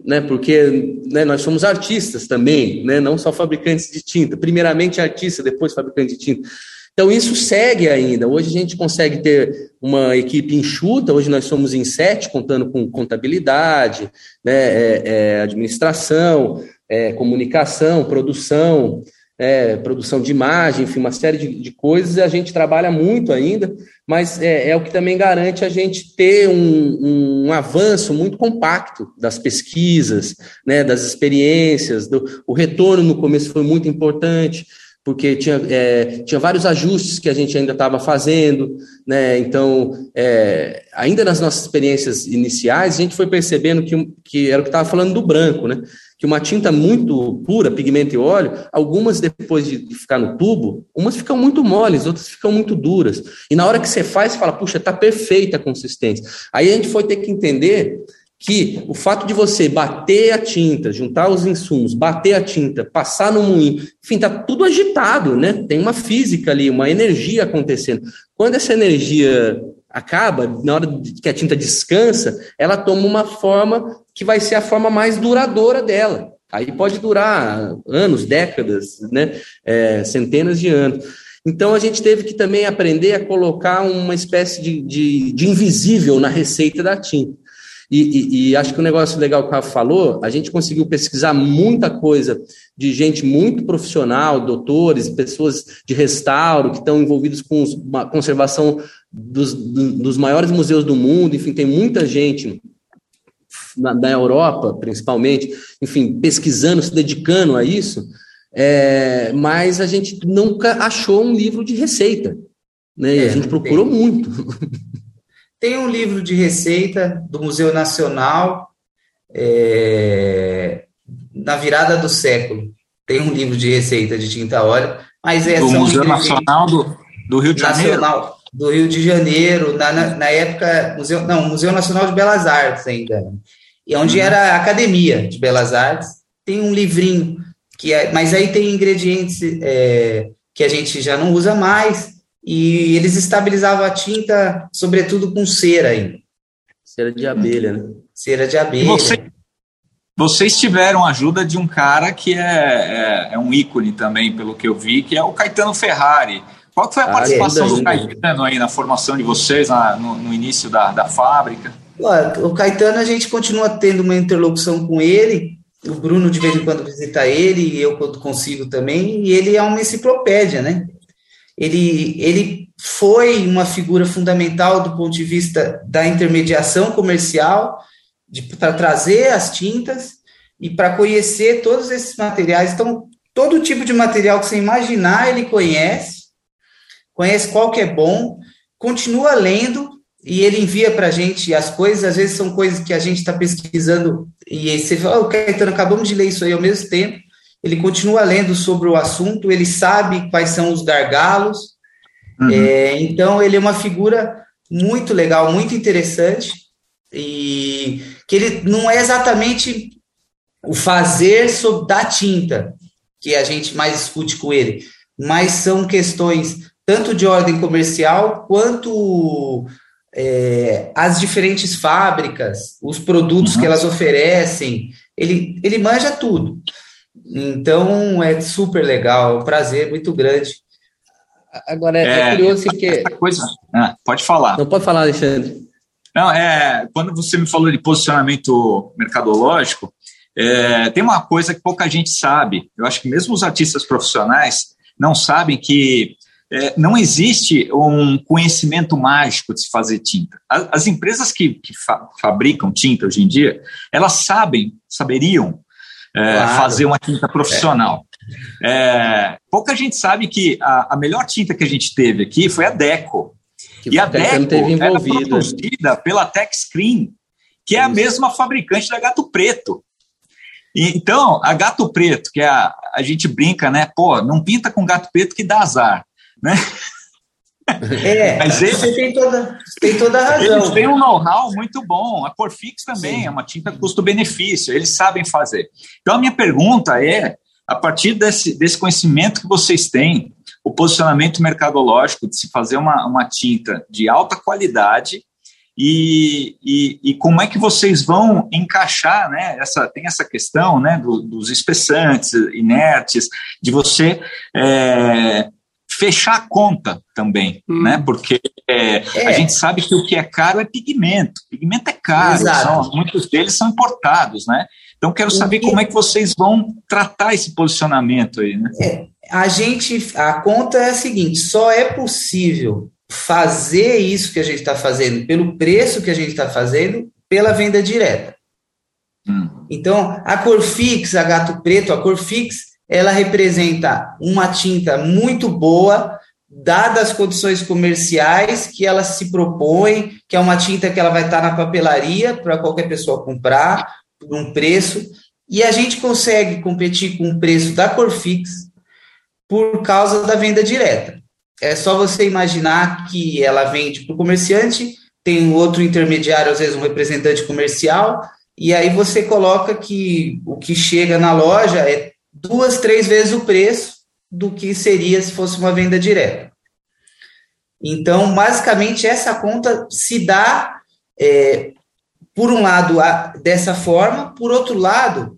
né, porque né, nós somos artistas também, né, não só fabricantes de tinta, primeiramente artista, depois fabricante de tinta. Então, isso segue ainda. Hoje a gente consegue ter uma equipe enxuta, hoje nós somos em sete, contando com contabilidade, né, é, é, administração, é, comunicação, produção, é, produção de imagem, enfim, uma série de, de, coisas. A gente trabalha muito ainda, mas é, é o que também garante a gente ter um, um, avanço muito compacto das pesquisas, né, das experiências. Do, o retorno no começo foi muito importante porque tinha, é, tinha vários ajustes que a gente ainda estava fazendo, né? Então, é, ainda nas nossas experiências iniciais, a gente foi percebendo que, que era o que estava falando do branco, né? Que uma tinta muito pura, pigmento e óleo, algumas depois de, de ficar no tubo, umas ficam muito moles, outras ficam muito duras. E na hora que você faz, você fala, puxa, está perfeita a consistência. Aí a gente foi ter que entender que o fato de você bater a tinta, juntar os insumos, bater a tinta, passar no moinho, enfim, tá tudo agitado, né? Tem uma física ali, uma energia acontecendo. Quando essa energia acaba, na hora que a tinta descansa, ela toma uma forma que vai ser a forma mais duradoura dela. Aí pode durar anos, décadas, né? É, centenas de anos. Então a gente teve que também aprender a colocar uma espécie de, de, de invisível na receita da tinta. E, e, e, acho que o um negócio legal que o Rafa falou, a gente conseguiu pesquisar muita coisa de gente muito profissional, doutores, pessoas de restauro que estão envolvidos com a conservação dos, dos maiores museus do mundo, enfim, tem muita gente na, na Europa, principalmente, enfim, pesquisando, se dedicando a isso, é, mas a gente nunca achou um livro de receita. Né? É, a gente procurou tem. muito. Tem um livro de receita do Museu Nacional, é, na virada do século. Tem um livro de receita de tinta óleo, mas é do Museu Nacional do, do Rio de Janeiro. Nacional, do Rio de Janeiro, na, na, na, época, Museu, não, Museu Nacional de Belas Artes ainda, e onde uhum. era a Academia de Belas Artes, tem um livrinho, que é, mas aí tem ingredientes é, que a gente já não usa mais, e eles estabilizavam a tinta, sobretudo com cera ainda. Cera de abelha, né? Cera de abelha. Você, vocês tiveram ajuda de um cara que é, é, é, um ícone também, pelo que eu vi, que é o Caetano Ferrari. Qual foi a ah, participação é, do Caetano aí na formação de vocês, na, no, no, início da, da fábrica? O Caetano, a gente continua tendo uma interlocução com ele, o Bruno de vez em quando visita ele, e eu quando consigo também, e ele é uma enciclopédia, né? Ele, ele foi uma figura fundamental do ponto de vista da intermediação comercial, para trazer as tintas e para conhecer todos esses materiais. Então, todo tipo de material que você imaginar, ele conhece, conhece qual que é bom, continua lendo e ele envia para a gente as coisas, às vezes são coisas que a gente está pesquisando e você fala, oh, Caetano, acabamos de ler isso aí ao mesmo tempo, ele continua lendo sobre o assunto, ele sabe quais são os gargalos, uhum. é, então ele é uma figura muito legal, muito interessante, e que ele não é exatamente o fazer sobre, da tinta que a gente mais discute com ele, mas são questões tanto de ordem comercial quanto é, as diferentes fábricas, os produtos uhum. que elas oferecem, ele, ele manja tudo. Então é super legal, é um prazer muito grande. Agora é, é, é curioso que. Coisa... Ah, pode falar. Não pode falar, Alexandre. Não, é. Quando você me falou de posicionamento mercadológico, é, tem uma coisa que pouca gente sabe. Eu acho que mesmo os artistas profissionais não sabem que é, não existe um conhecimento mágico de se fazer tinta. As, as empresas que, que fa fabricam tinta hoje em dia, elas sabem, saberiam é, claro. fazer uma tinta profissional. É, pouca gente sabe que a, a, melhor tinta que a gente teve aqui foi a Deco. Que e a Deco teve era produzida pela Tech Screen, que é a mesma fabricante da Gato Preto. Então, a Gato Preto, que é a, a gente brinca, né? Pô, não pinta com gato preto que dá azar né? É, Mas ele, você tem toda, tem toda a razão. Eles têm um know-how muito bom. A Corfix também Sim. é uma tinta custo-benefício, eles sabem fazer. Então, a minha pergunta é: a partir desse, desse conhecimento que vocês têm, o posicionamento mercadológico de se fazer uma, uma tinta de alta qualidade e, e, e, como é que vocês vão encaixar, né? Essa, tem essa questão né, do, dos espessantes, inertes, de você é, fechar a conta também, hum. né? Porque é, é. a gente sabe que o que é caro é pigmento. Pigmento é caro, são, muitos deles são importados, né? Então quero saber como é que vocês vão tratar esse posicionamento aí, né? É, a gente, a conta é a seguinte: só é possível fazer isso que a gente está fazendo pelo preço que a gente está fazendo pela venda direta. Hum. Então, a Corfix, a Gato Preto, a Corfix ela representa uma tinta muito boa, dadas as condições comerciais que ela se propõe, que é uma tinta que ela vai estar na papelaria para qualquer pessoa comprar, por um preço, e a gente consegue competir com o preço da Corfix por causa da venda direta. É só você imaginar que ela vende para o comerciante, tem outro intermediário, às vezes um representante comercial, e aí você coloca que o que chega na loja é duas, três vezes o preço do que seria se fosse uma venda direta. Então, basicamente, essa conta se dá, é, por um lado, a, dessa forma, por outro lado,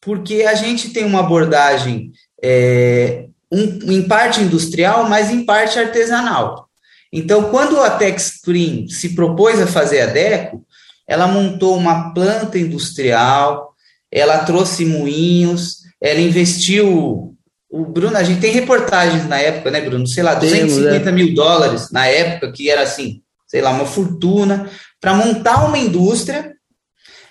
porque a gente tem uma abordagem é, um, em parte industrial, mas em parte artesanal. Então, quando a TechScreen se propôs a fazer a DECO, ela montou uma planta industrial, ela trouxe moinhos, ela investiu. O Bruno, a gente tem reportagens na época, né, Bruno? Sei lá, 250 Temos, é. mil dólares na época, que era assim, sei lá, uma fortuna, para montar uma indústria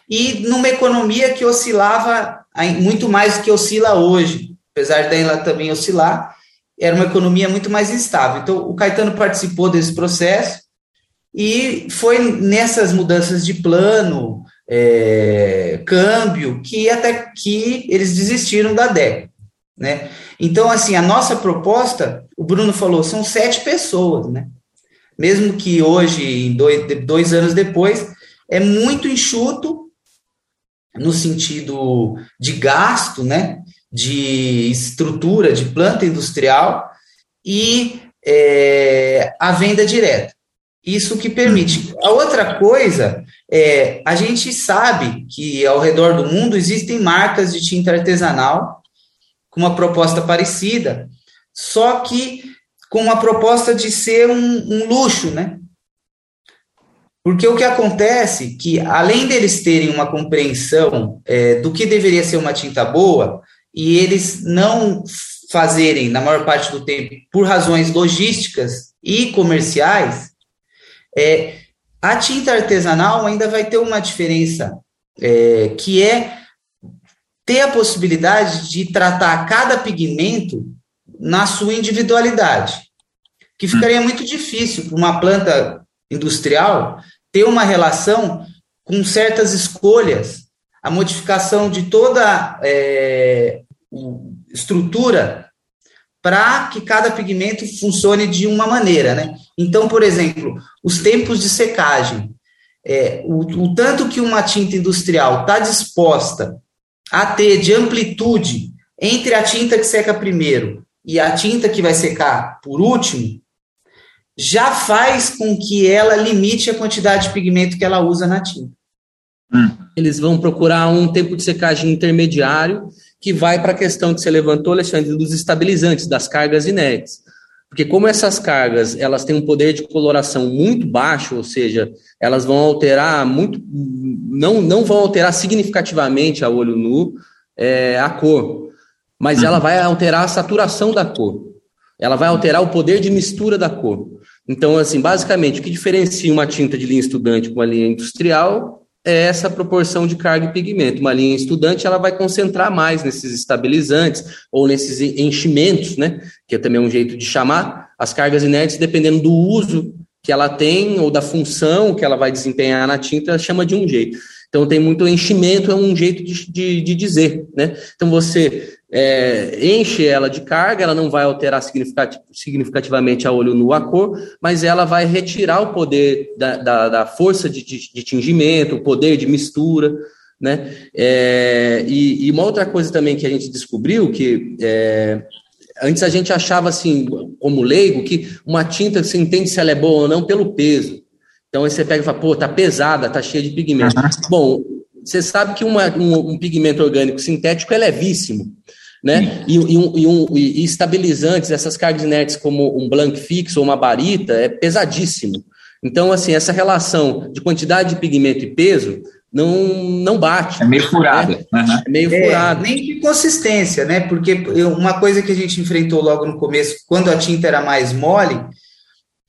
e numa economia que oscilava muito mais do que oscila hoje, apesar dela também oscilar, era uma economia muito mais instável. Então, o Caetano participou desse processo e foi nessas mudanças de plano, é, câmbio, que até que eles desistiram da DEC. Né? Então, assim, a nossa proposta, o Bruno falou, são sete pessoas, né? Mesmo que hoje, dois, dois anos depois, é muito enxuto no sentido de gasto, né? De estrutura, de planta industrial e é, a venda direta. Isso que permite. A outra coisa é, a gente sabe que ao redor do mundo existem marcas de tinta artesanal com uma proposta parecida, só que com uma proposta de ser um, um luxo, né? Porque o que acontece que, além deles terem uma compreensão é, do que deveria ser uma tinta boa, e eles não fazerem, na maior parte do tempo, por razões logísticas e comerciais, é, a tinta artesanal ainda vai ter uma diferença, é, que é ter a possibilidade de tratar cada pigmento na sua individualidade, que ficaria muito difícil para uma planta industrial ter uma relação com certas escolhas, a modificação de toda é, estrutura para que cada pigmento funcione de uma maneira, né? Então, por exemplo, os tempos de secagem, é, o, o tanto que uma tinta industrial está disposta a ter de amplitude entre a tinta que seca primeiro e a tinta que vai secar por último, já faz com que ela limite a quantidade de pigmento que ela usa na tinta. Hum. Eles vão procurar um tempo de secagem intermediário que vai para a questão que você levantou, Alexandre, dos estabilizantes, das cargas inertes. Porque como essas cargas elas têm um poder de coloração muito baixo, ou seja, elas vão alterar muito, não, não vão alterar significativamente a olho nu é, a cor, mas ela vai alterar a saturação da cor. ela vai alterar o poder de mistura da cor. Então, assim, basicamente, o que diferencia uma tinta de linha estudante com uma linha industrial é essa proporção de carga e pigmento. Uma linha estudante ela vai concentrar mais nesses estabilizantes ou nesses enchimentos, né? Que é também um jeito de chamar as cargas inertes, dependendo do uso que ela tem ou da função que ela vai desempenhar na tinta, chama de um jeito. Então tem muito enchimento, é um jeito de, de, de dizer, né? Então você é, enche ela de carga, ela não vai alterar significativamente a olho nu a cor, mas ela vai retirar o poder da, da, da força de, de, de, tingimento, o poder de mistura, né? É, e, e, uma outra coisa também que a gente descobriu, que é, antes a gente achava assim, como leigo, que uma tinta se entende se ela é boa ou não pelo peso. Então aí você pega e fala, pô, tá pesada, tá cheia de pigmento. Bom, você sabe que uma, um, um, pigmento orgânico sintético é levíssimo né? E, e, um, e, um, e, estabilizantes, essas cargas inertes como um blank fix ou uma barita, é pesadíssimo. Então, assim, essa relação de quantidade de pigmento e peso não, não bate. É meio furada. Né? Uhum. É meio é, furada. Nem de consistência, né? Porque uma coisa que a gente enfrentou logo no começo, quando a tinta era mais mole,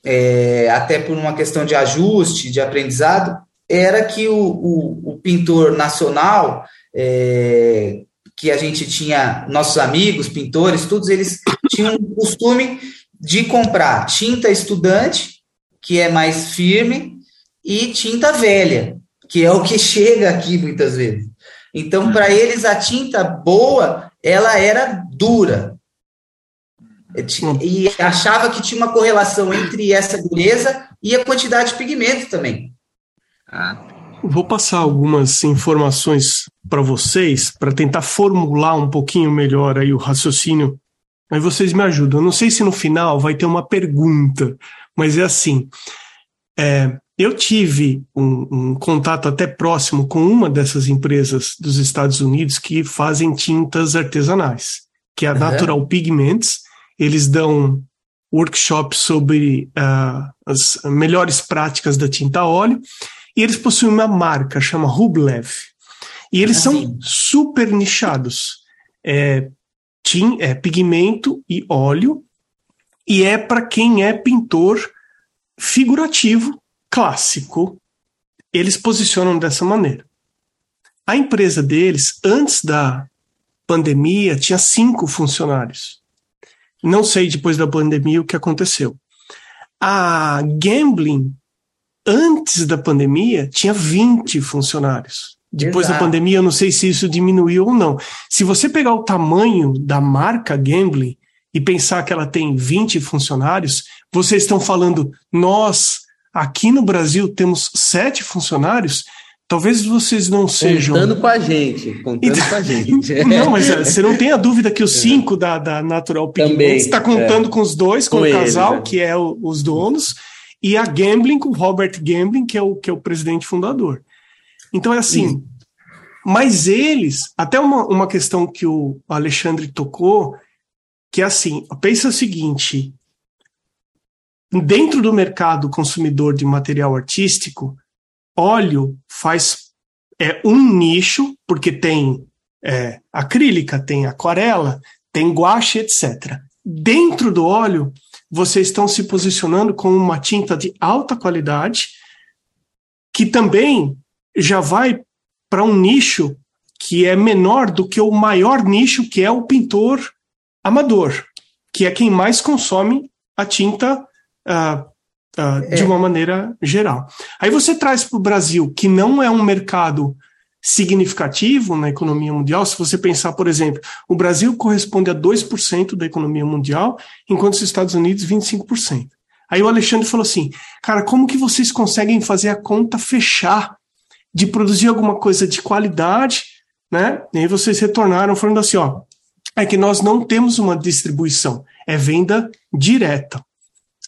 é, até por uma questão de ajuste, de aprendizado, era que o, o, o pintor nacional é, que a gente tinha, nossos amigos, pintores, todos eles tinham o costume de comprar tinta estudante, que é mais firme, e tinta velha, que é o que chega aqui muitas vezes. Então, para eles, a tinta boa, ela era dura. E achava que tinha uma correlação entre essa dureza e a quantidade de pigmento também. Ah. Vou passar algumas informações para vocês para tentar formular um pouquinho melhor aí o raciocínio. Aí vocês me ajudam. Eu não sei se no final vai ter uma pergunta, mas é assim. É, eu tive um, um, contato até próximo com uma dessas empresas dos Estados Unidos que fazem tintas artesanais, que é a uhum. Natural Pigments. Eles dão workshops sobre uh, as melhores práticas da tinta óleo e eles possuem uma marca, chama Rublev. E eles são super nichados. É, tim, é pigmento e óleo. E é para quem é pintor figurativo, clássico. Eles posicionam dessa maneira. A empresa deles, antes da pandemia, tinha cinco funcionários. Não sei depois da pandemia o que aconteceu. A Gambling antes da pandemia, tinha 20 funcionários. Depois Exato. da pandemia, eu não sei se isso diminuiu ou não. Se você pegar o tamanho da marca Gambling e pensar que ela tem 20 funcionários, vocês estão falando, nós aqui no Brasil temos sete funcionários, talvez vocês não sejam. Contando com a gente, contando com a gente. não, mas eh, você não tem a dúvida que os é. cinco da, da Natural Pigments está contando é. com os dois, com, com o casal, ele, né? que é o, os donos e a Gambling com Robert Gambling, que é o, que é o presidente fundador. Então é assim. Mas eles, até uma, uma questão que o Alexandre tocou, que é assim: pensa o seguinte. Dentro do mercado consumidor de material artístico, óleo faz é um nicho, porque tem é, acrílica, tem aquarela, tem guache, etc. Dentro do óleo, vocês estão se posicionando com uma tinta de alta qualidade, que também já vai para um nicho que é menor do que o maior nicho, que é o pintor amador, que é quem mais consome a tinta uh, uh, é. de uma maneira geral. Aí você traz para o Brasil, que não é um mercado significativo na economia mundial. Se você pensar, por exemplo, o Brasil corresponde a 2% da economia mundial, enquanto os Estados Unidos 25%. Aí o Alexandre falou assim: "Cara, como que vocês conseguem fazer a conta fechar de produzir alguma coisa de qualidade, né? E aí vocês retornaram falando assim, ó, é que nós não temos uma distribuição, é venda direta.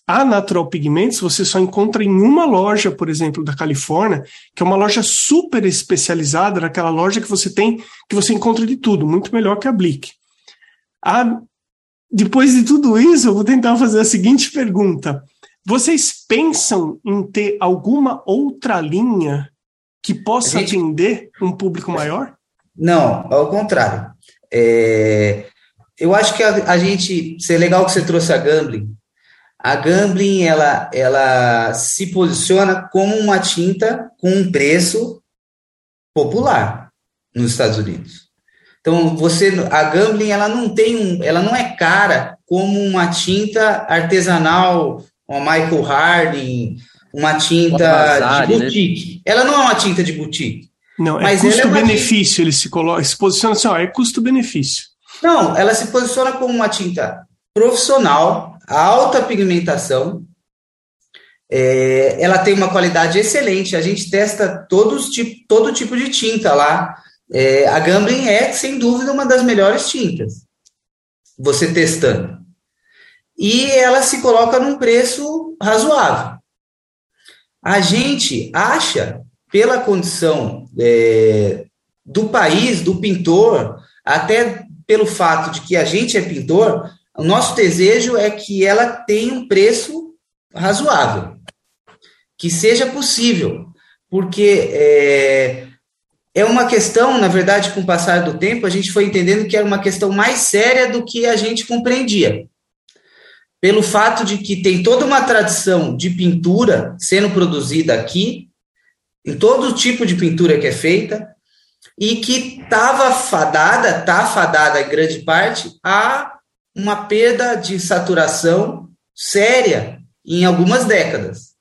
A Natural Pigments você só encontra em uma loja, por exemplo, da Califórnia, que é uma loja super especializada, naquela loja que você tem, que você encontra de tudo, muito melhor que a Blick. A, depois de tudo isso, eu vou tentar fazer a seguinte pergunta. Vocês pensam em ter alguma outra linha que possa gente... atender um público maior? Não, ao contrário. É, eu acho que a, a gente, é legal que você trouxe a gambling. A gambling, ela, ela se posiciona como uma tinta com um preço popular nos Estados Unidos. Então, você, a gambling, ela não tem um, ela não é cara como uma tinta artesanal, uma Michael Harding, uma tinta de né? boutique. Né? Ela não é uma tinta de boutique. Não, é custo-benefício, é ele se coloca, se posiciona assim, ó, é custo-benefício. Não, ela se posiciona como uma tinta profissional, alta pigmentação, é, ela tem uma qualidade excelente. A gente testa todos, tipo, todo tipo de tinta lá. É, a Gambling é, sem dúvida, uma das melhores tintas. Você testando. E ela se coloca num preço razoável. A gente acha, pela condição é, do país, do pintor, até pelo fato de que a gente é pintor, o nosso desejo é que ela tenha um preço razoável, que seja possível, porque é, é uma questão, na verdade, com o passar do tempo, a gente foi entendendo que era uma questão mais séria do que a gente compreendia. Pelo fato de que tem toda uma tradição de pintura sendo produzida aqui, em todo tipo de pintura que é feita, e que estava fadada, está fadada em grande parte, a uma perda de saturação séria em algumas décadas.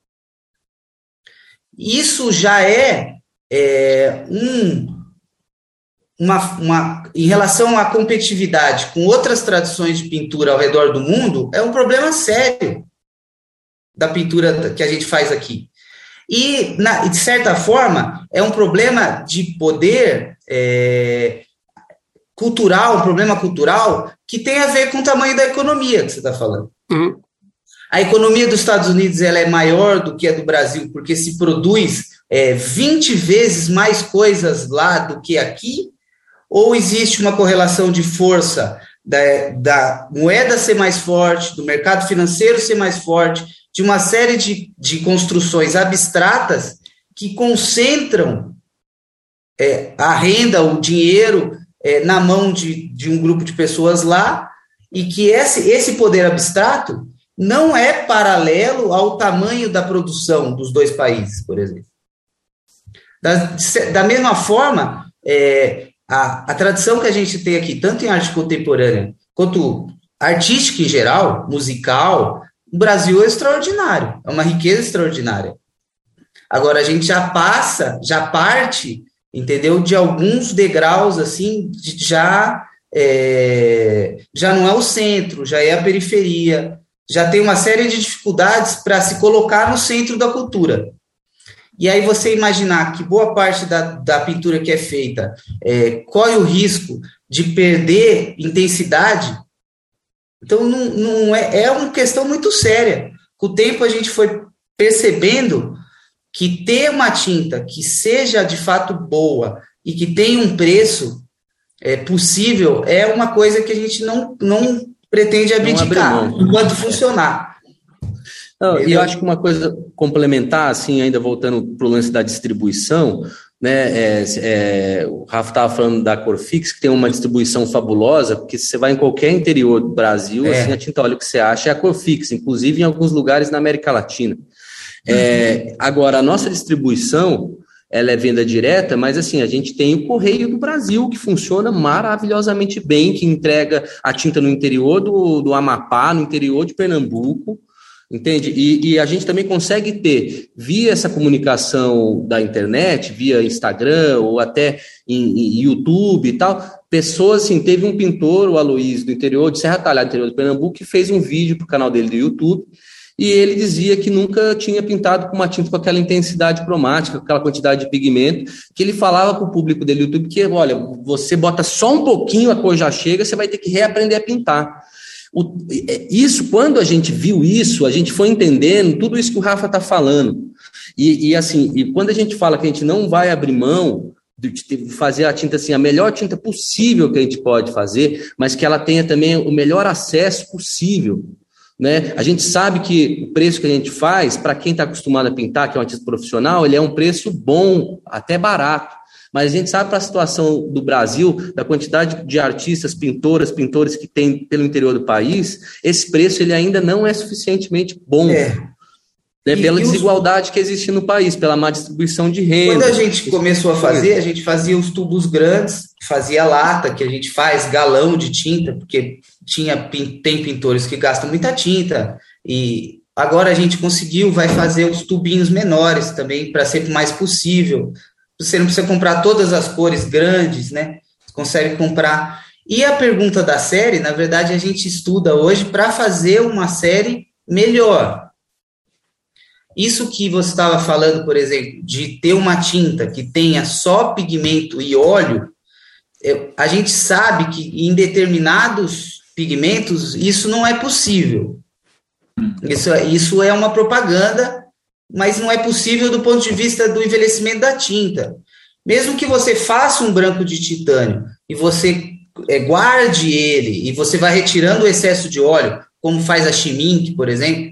Isso já é, é um, uma, uma, em relação à competitividade com outras tradições de pintura ao redor do mundo, é um problema sério da pintura que a gente faz aqui. E, na, de certa forma, é um problema de poder é, cultural, um problema cultural que tem a ver com o tamanho da economia que você está falando. Uhum. A economia dos Estados Unidos ela é maior do que a do Brasil, porque se produz é, 20 vezes mais coisas lá do que aqui, ou existe uma correlação de força da, da moeda ser mais forte, do mercado financeiro ser mais forte, de uma série de, de construções abstratas que concentram é, a renda, o dinheiro é, na mão de, de um grupo de pessoas lá, e que esse, esse poder abstrato não é paralelo ao tamanho da produção dos dois países, por exemplo. Da, da mesma forma, é, a, a tradição que a gente tem aqui, tanto em arte contemporânea quanto artística em geral, musical, o Brasil é extraordinário, é uma riqueza extraordinária. Agora a gente já passa, já parte, entendeu, de alguns degraus assim, de, já é, já não é o centro, já é a periferia, já tem uma série de dificuldades para se colocar no centro da cultura. E aí você imaginar que boa parte da, da pintura que é feita é, corre o risco de perder intensidade, então, não, não é, é uma questão muito séria. Com o tempo, a gente foi percebendo que ter uma tinta que seja de fato boa e que tenha um preço é, possível é uma coisa que a gente não, não pretende abdicar não enquanto funcionar. e eu acho que uma coisa complementar, assim, ainda voltando para o lance da distribuição, né? É, é, o Rafa estava falando da Corfix, que tem uma distribuição fabulosa, porque se você vai em qualquer interior do Brasil, é. assim, a tinta óleo que você acha é a Corfix, inclusive em alguns lugares na América Latina. É, agora, a nossa distribuição, ela é venda direta, mas assim, a gente tem o Correio do Brasil, que funciona maravilhosamente bem, que entrega a tinta no interior do, do Amapá, no interior de Pernambuco, Entende? E, e, a gente também consegue ter, via essa comunicação da internet, via Instagram ou até em, em YouTube e tal, pessoas assim, teve um pintor, o Aloysio, do interior de Serra Talhada, interior de Pernambuco, que fez um vídeo para o canal dele do YouTube, e ele dizia que nunca tinha pintado com uma tinta com aquela intensidade cromática, com aquela quantidade de pigmento, que ele falava para o público dele do YouTube que, olha, você bota só um pouquinho, a cor já chega, você vai ter que reaprender a pintar. O, é, isso, quando a gente viu isso, a gente foi entendendo tudo isso que o Rafa está falando. E, e, assim, e quando a gente fala que a gente não vai abrir mão de fazer a tinta assim, a melhor tinta possível que a gente pode fazer, mas que ela tenha também o melhor acesso possível. Né? A gente sabe que o preço que a gente faz, para quem está acostumado a pintar, que é um artista profissional, ele é um preço bom, até barato. Mas a gente sabe para a situação do Brasil, da quantidade de artistas, pintoras, pintores que tem pelo interior do país, esse preço ele ainda não é suficientemente bom. É. Né, pela desigualdade os... que existe no país, pela má distribuição de renda. Quando a gente começou a fazer, a gente fazia os tubos grandes, fazia lata, que a gente faz galão de tinta, porque tinha, tem pintores que gastam muita tinta, e agora a gente conseguiu, vai fazer os tubinhos menores também, para ser mais possível. Você não precisa comprar todas as cores grandes, né? Você consegue comprar. E a pergunta da série, na verdade, a gente estuda hoje para fazer uma série melhor isso que você estava falando, por exemplo, de ter uma tinta que tenha só pigmento e óleo, é, a gente sabe que em determinados pigmentos isso não é possível. Isso, é, isso é uma propaganda, mas não é possível do ponto de vista do envelhecimento da tinta. Mesmo que você faça um branco de titânio e você é, guarde ele e você vai retirando o excesso de óleo, como faz a Chimink, por exemplo,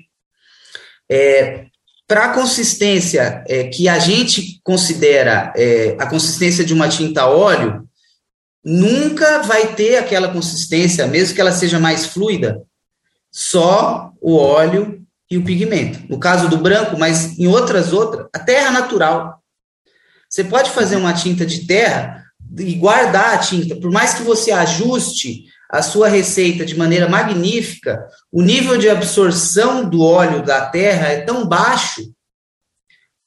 é, para a consistência é, que a gente considera é, a consistência de uma tinta óleo, nunca vai ter aquela consistência, mesmo que ela seja mais fluida, só o óleo e o pigmento. No caso do branco, mas em outras outras, a terra natural. Você pode fazer uma tinta de terra e guardar a tinta, por mais que você ajuste a sua receita de maneira magnífica, o nível de absorção do óleo da terra é tão baixo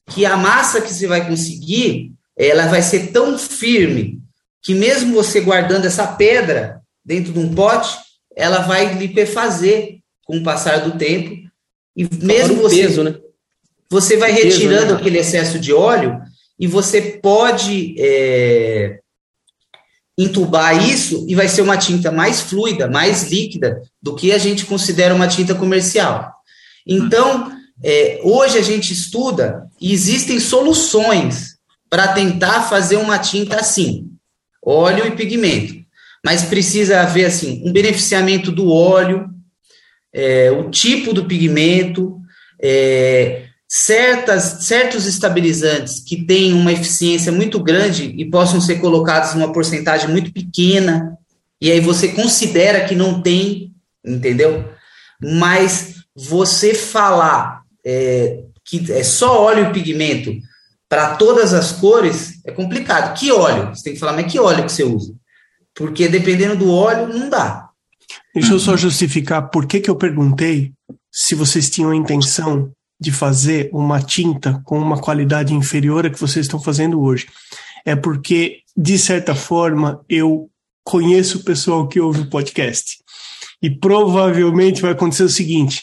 que a massa que você vai conseguir, ela vai ser tão firme que mesmo você guardando essa pedra dentro de um pote, ela vai liquefazer com o passar do tempo e mesmo você peso, né? você vai retirando peso, né? aquele excesso de óleo e você pode é, entubar isso e vai ser uma tinta mais fluida, mais líquida do que a gente considera uma tinta comercial. Então, é, hoje a gente estuda e existem soluções para tentar fazer uma tinta assim, óleo e pigmento. Mas precisa haver assim um beneficiamento do óleo, é, o tipo do pigmento, é, certas, certos estabilizantes que têm uma eficiência muito grande e possam ser colocados numa porcentagem muito pequena, e aí você considera que não tem, entendeu? Mas você falar é, que é só óleo e pigmento para todas as cores é complicado. Que óleo? Você tem que falar, mas que óleo que você usa? Porque dependendo do óleo, não dá. Deixa eu só justificar por que, que eu perguntei se vocês tinham a intenção de fazer uma tinta com uma qualidade inferior à que vocês estão fazendo hoje. É porque, de certa forma, eu conheço o pessoal que ouve o podcast. E provavelmente vai acontecer o seguinte: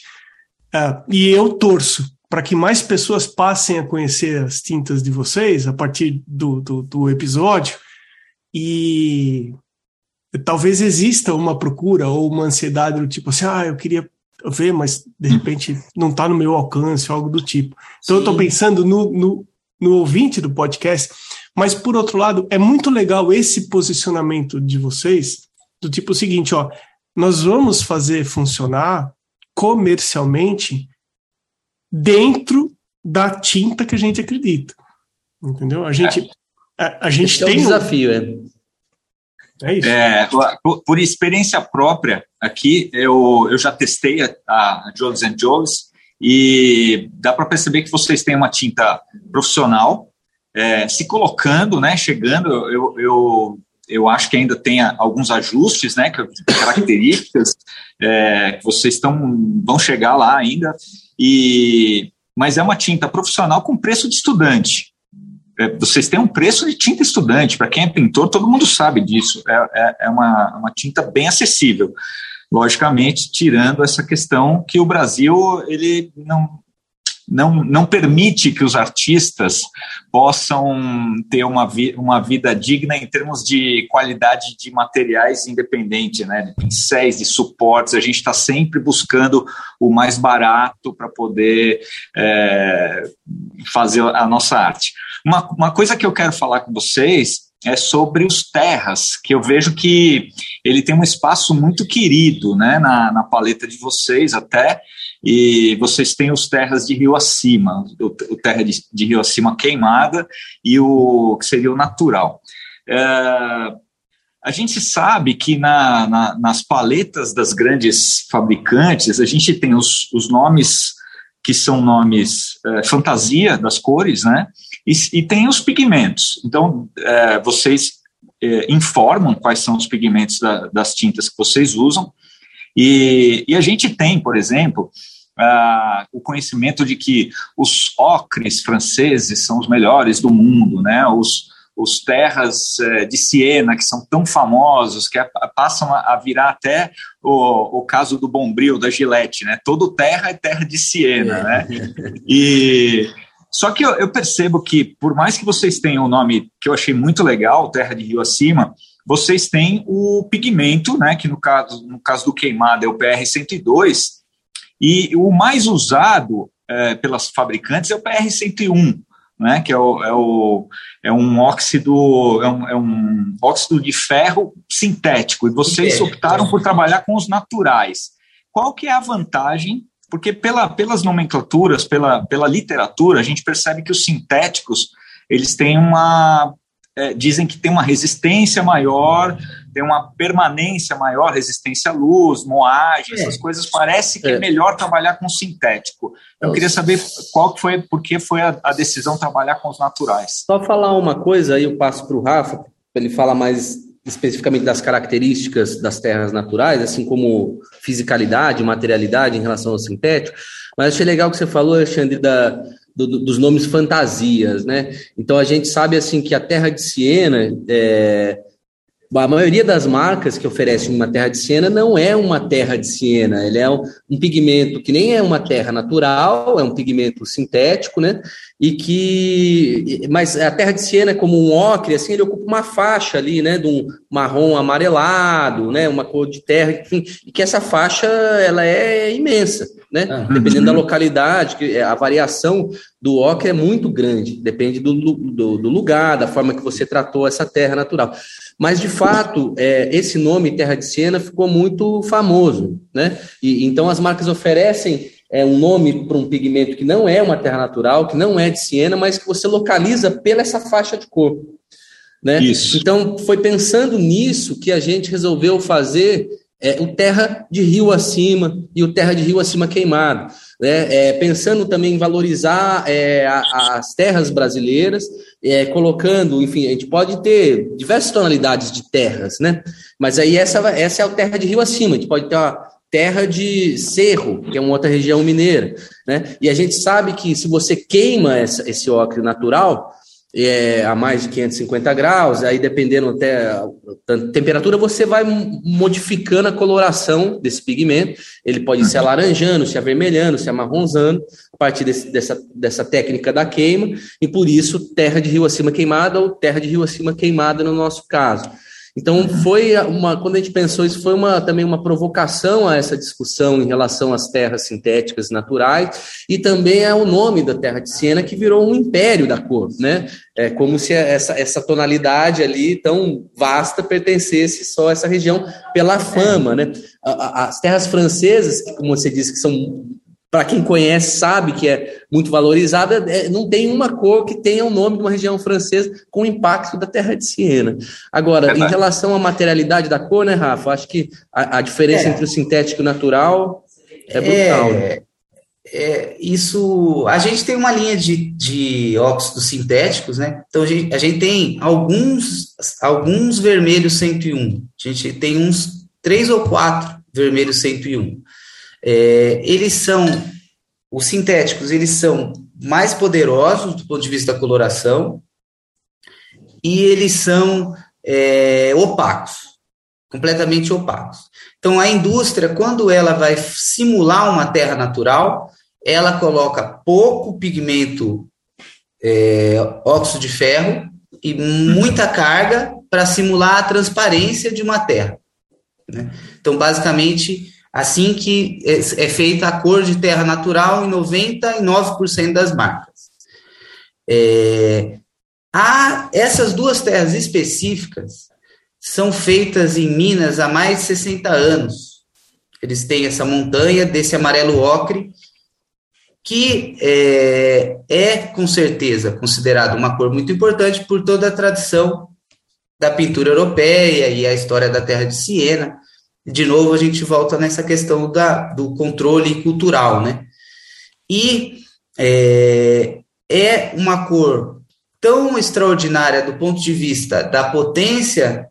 uh, e eu torço para que mais pessoas passem a conhecer as tintas de vocês a partir do, do, do episódio. E talvez exista uma procura ou uma ansiedade do tipo assim, ah, eu queria ver, mas de repente não está no meu alcance, algo do tipo. Então Sim. eu estou pensando no, no, no ouvinte do podcast, mas por outro lado, é muito legal esse posicionamento de vocês, do tipo o seguinte, ó, nós vamos fazer funcionar comercialmente dentro da tinta que a gente acredita. Entendeu? A gente, é. a, a gente Esse tem é um desafio, é. É isso. É, por, experiência própria, aqui eu, eu já testei a, a Jones Jones e dá para perceber que vocês têm uma tinta profissional é, se colocando, né, chegando. Eu, eu, eu acho que ainda tem alguns ajustes, né, características é, que vocês estão vão chegar lá ainda. E mas é uma tinta profissional com preço de estudante. É, vocês têm um preço de tinta estudante, para quem é pintor, todo mundo sabe disso. É, é, é uma, uma tinta bem acessível. Logicamente, tirando essa questão que o Brasil ele não, não, não permite que os artistas possam ter uma, vi, uma vida digna em termos de qualidade de materiais independente, né? de pincéis, de suportes. A gente está sempre buscando o mais barato para poder é, fazer a nossa arte. Uma, uma coisa que eu quero falar com vocês é sobre os terras, que eu vejo que ele tem um espaço muito querido né, na, na paleta de vocês até, e vocês têm os terras de rio acima, o, o terra de, de, rio acima queimada e o que seria o natural. É, a gente sabe que na, na, nas paletas das grandes fabricantes, a gente tem os, os nomes que são nomes é, fantasia das cores, né? E, e, tem os pigmentos. Então, é, vocês é, informam quais são os pigmentos da, das tintas que vocês usam. E, e a gente tem, por exemplo, uh, o conhecimento de que os ocres franceses são os melhores do mundo, né? Os, os terras uh, de Siena, que são tão famosos, que a, passam a, a, virar até o, o caso do Bombril, da Gillette, né? Todo terra é terra de Siena, né? E... Só que eu, eu, percebo que, por mais que vocês tenham o nome que eu achei muito legal, Terra de Rio Acima, vocês têm o pigmento, né, que no caso, no caso do queimado é o PR102, e o mais usado é, pelas fabricantes é o PR101, né, que é, o, é, o, é um óxido é um, é um óxido de ferro sintético, e vocês optaram por trabalhar com os naturais. Qual que é a vantagem? Porque pela, pelas nomenclaturas, pela, pela literatura, a gente percebe que os sintéticos eles têm uma é, dizem que tem uma resistência maior, tem uma permanência maior, resistência à luz, moagem, é. essas coisas. Parece que é. é. melhor trabalhar com sintético. Eu queria saber qual foi, por que foi a, a decisão trabalhar com os naturais. Só falar uma coisa, aí eu passo para o Rafa, para ele falar mais especificamente das características das terras naturais, assim como fisicalidade, materialidade em relação ao sintético. Mas achei legal que você falou, Alexandre, da, do, dos nomes fantasias, né? Então a gente sabe assim que a terra de Siena, é, a maioria das marcas que oferecem uma terra de Siena não é uma terra de Siena, ele é um, um, pigmento que nem é uma terra natural, é um pigmento sintético, né? E que, mas a terra de Siena, como um ocre, assim, ele ocupa uma faixa ali, né? De um marrom amarelado, né? Uma cor de terra, enfim, e que essa faixa ela é imensa né? Ah. Dependendo da localidade, que a variação do ocre é muito grande, depende do, do, do, lugar, da forma que você tratou essa terra natural. Mas, de fato, é, esse nome Terra de Siena ficou muito famoso, né? E, então, as marcas oferecem é, um nome para um pigmento que não é uma terra natural, que não é de Siena, mas que você localiza pela essa faixa de cor. Né? Isso. Então, foi pensando nisso que a gente resolveu fazer é, o terra de rio acima e o terra de rio acima queimado. Né? É, pensando também em valorizar é, a, as terras brasileiras, é, colocando, enfim, a gente pode ter diversas tonalidades de terras, né? Mas aí essa, essa é a terra de rio acima, a gente pode ter uma terra de cerro, que é uma outra região mineira, né? E a gente sabe que se você queima essa, esse ocre natural, é, a mais de 550 graus, aí dependendo até da temperatura, você vai modificando a coloração desse pigmento. Ele pode uhum. se alaranjando, se avermelhando, se amarronzando, a partir desse, dessa, dessa técnica da queima, e por isso terra de rio acima queimada ou terra de rio acima queimada no nosso caso. Então foi uma, quando a gente pensou isso, foi uma, também uma provocação a essa discussão em relação às terras sintéticas naturais e também é o nome da terra de Siena que virou um império da cor, né? É como se essa, essa tonalidade ali tão vasta pertencesse só a essa região pela fama, né? As terras francesas, como você disse, que são para quem conhece, sabe que é muito valorizada, é, não tem uma cor que tenha o nome de uma região francesa com o impacto da terra de Siena. Agora, é em relação à materialidade da cor, né, Rafa? Acho que a, a diferença é. entre o sintético e o natural é brutal. Né? É, isso. A gente tem uma linha de, de óxidos sintéticos, né? Então a gente, a gente tem alguns, alguns vermelhos 101. A gente tem uns três ou quatro vermelhos 101. É, eles são, os sintéticos, eles são mais poderosos do ponto de vista da coloração e eles são é, opacos, completamente opacos. Então, a indústria, quando ela vai simular uma terra natural, ela coloca pouco pigmento é, óxido de ferro e muita carga para simular a transparência de uma terra. Né? Então, basicamente, assim que é, é feita a cor de terra natural em 99% das marcas. É, há, essas duas terras específicas são feitas em Minas há mais de 60 anos. Eles têm essa montanha desse amarelo ocre, que é, é com certeza considerado uma cor muito importante por toda a tradição da pintura europeia e a história da terra de Siena. De novo, a gente volta nessa questão da, do controle cultural, né? E é, é uma cor tão extraordinária do ponto de vista da potência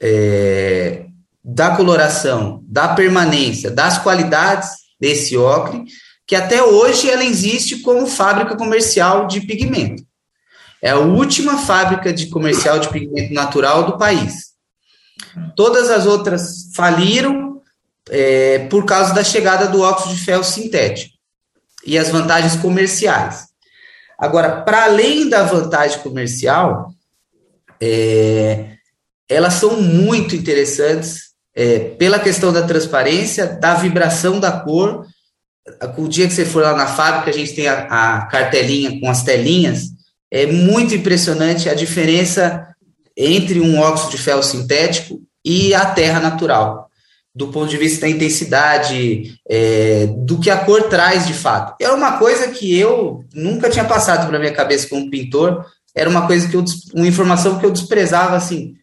é, da coloração, da permanência, das qualidades desse ocre, que até hoje ela existe como fábrica comercial de pigmento. É a última fábrica de comercial de pigmento natural do país. Todas as outras faliram é, por causa da chegada do óxido de ferro sintético e as vantagens comerciais. Agora, para além da vantagem comercial, é, elas são muito interessantes é, pela questão da transparência, da vibração da cor. O dia que você for lá na fábrica, a gente tem a, a cartelinha com as telinhas. É muito impressionante a diferença entre um óxido de ferro sintético e a terra natural, do ponto de vista da intensidade, é, do que a cor traz de fato. É uma coisa que eu nunca tinha passado pela minha cabeça como pintor, era uma coisa que eu, uma informação que eu desprezava assim,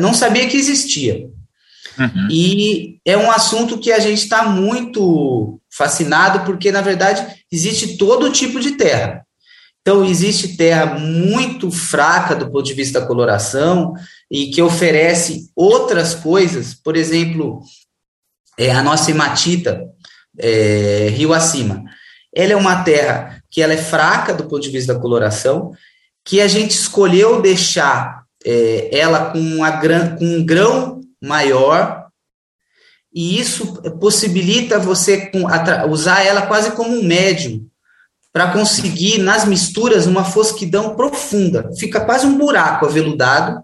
não sabia que existia. Uhum. E é um assunto que a gente está muito fascinado, porque, na verdade, existe todo tipo de terra. Então, existe terra muito fraca do ponto de vista da coloração e que oferece outras coisas, por exemplo, é, a nossa hematita, é, rio acima. Ela é uma terra que ela é fraca do ponto de vista da coloração, que a gente escolheu deixar é, ela com, uma, com um grão maior, e isso possibilita você usar ela quase como um médium para conseguir, nas misturas, uma fosquidão profunda. Fica quase um buraco aveludado.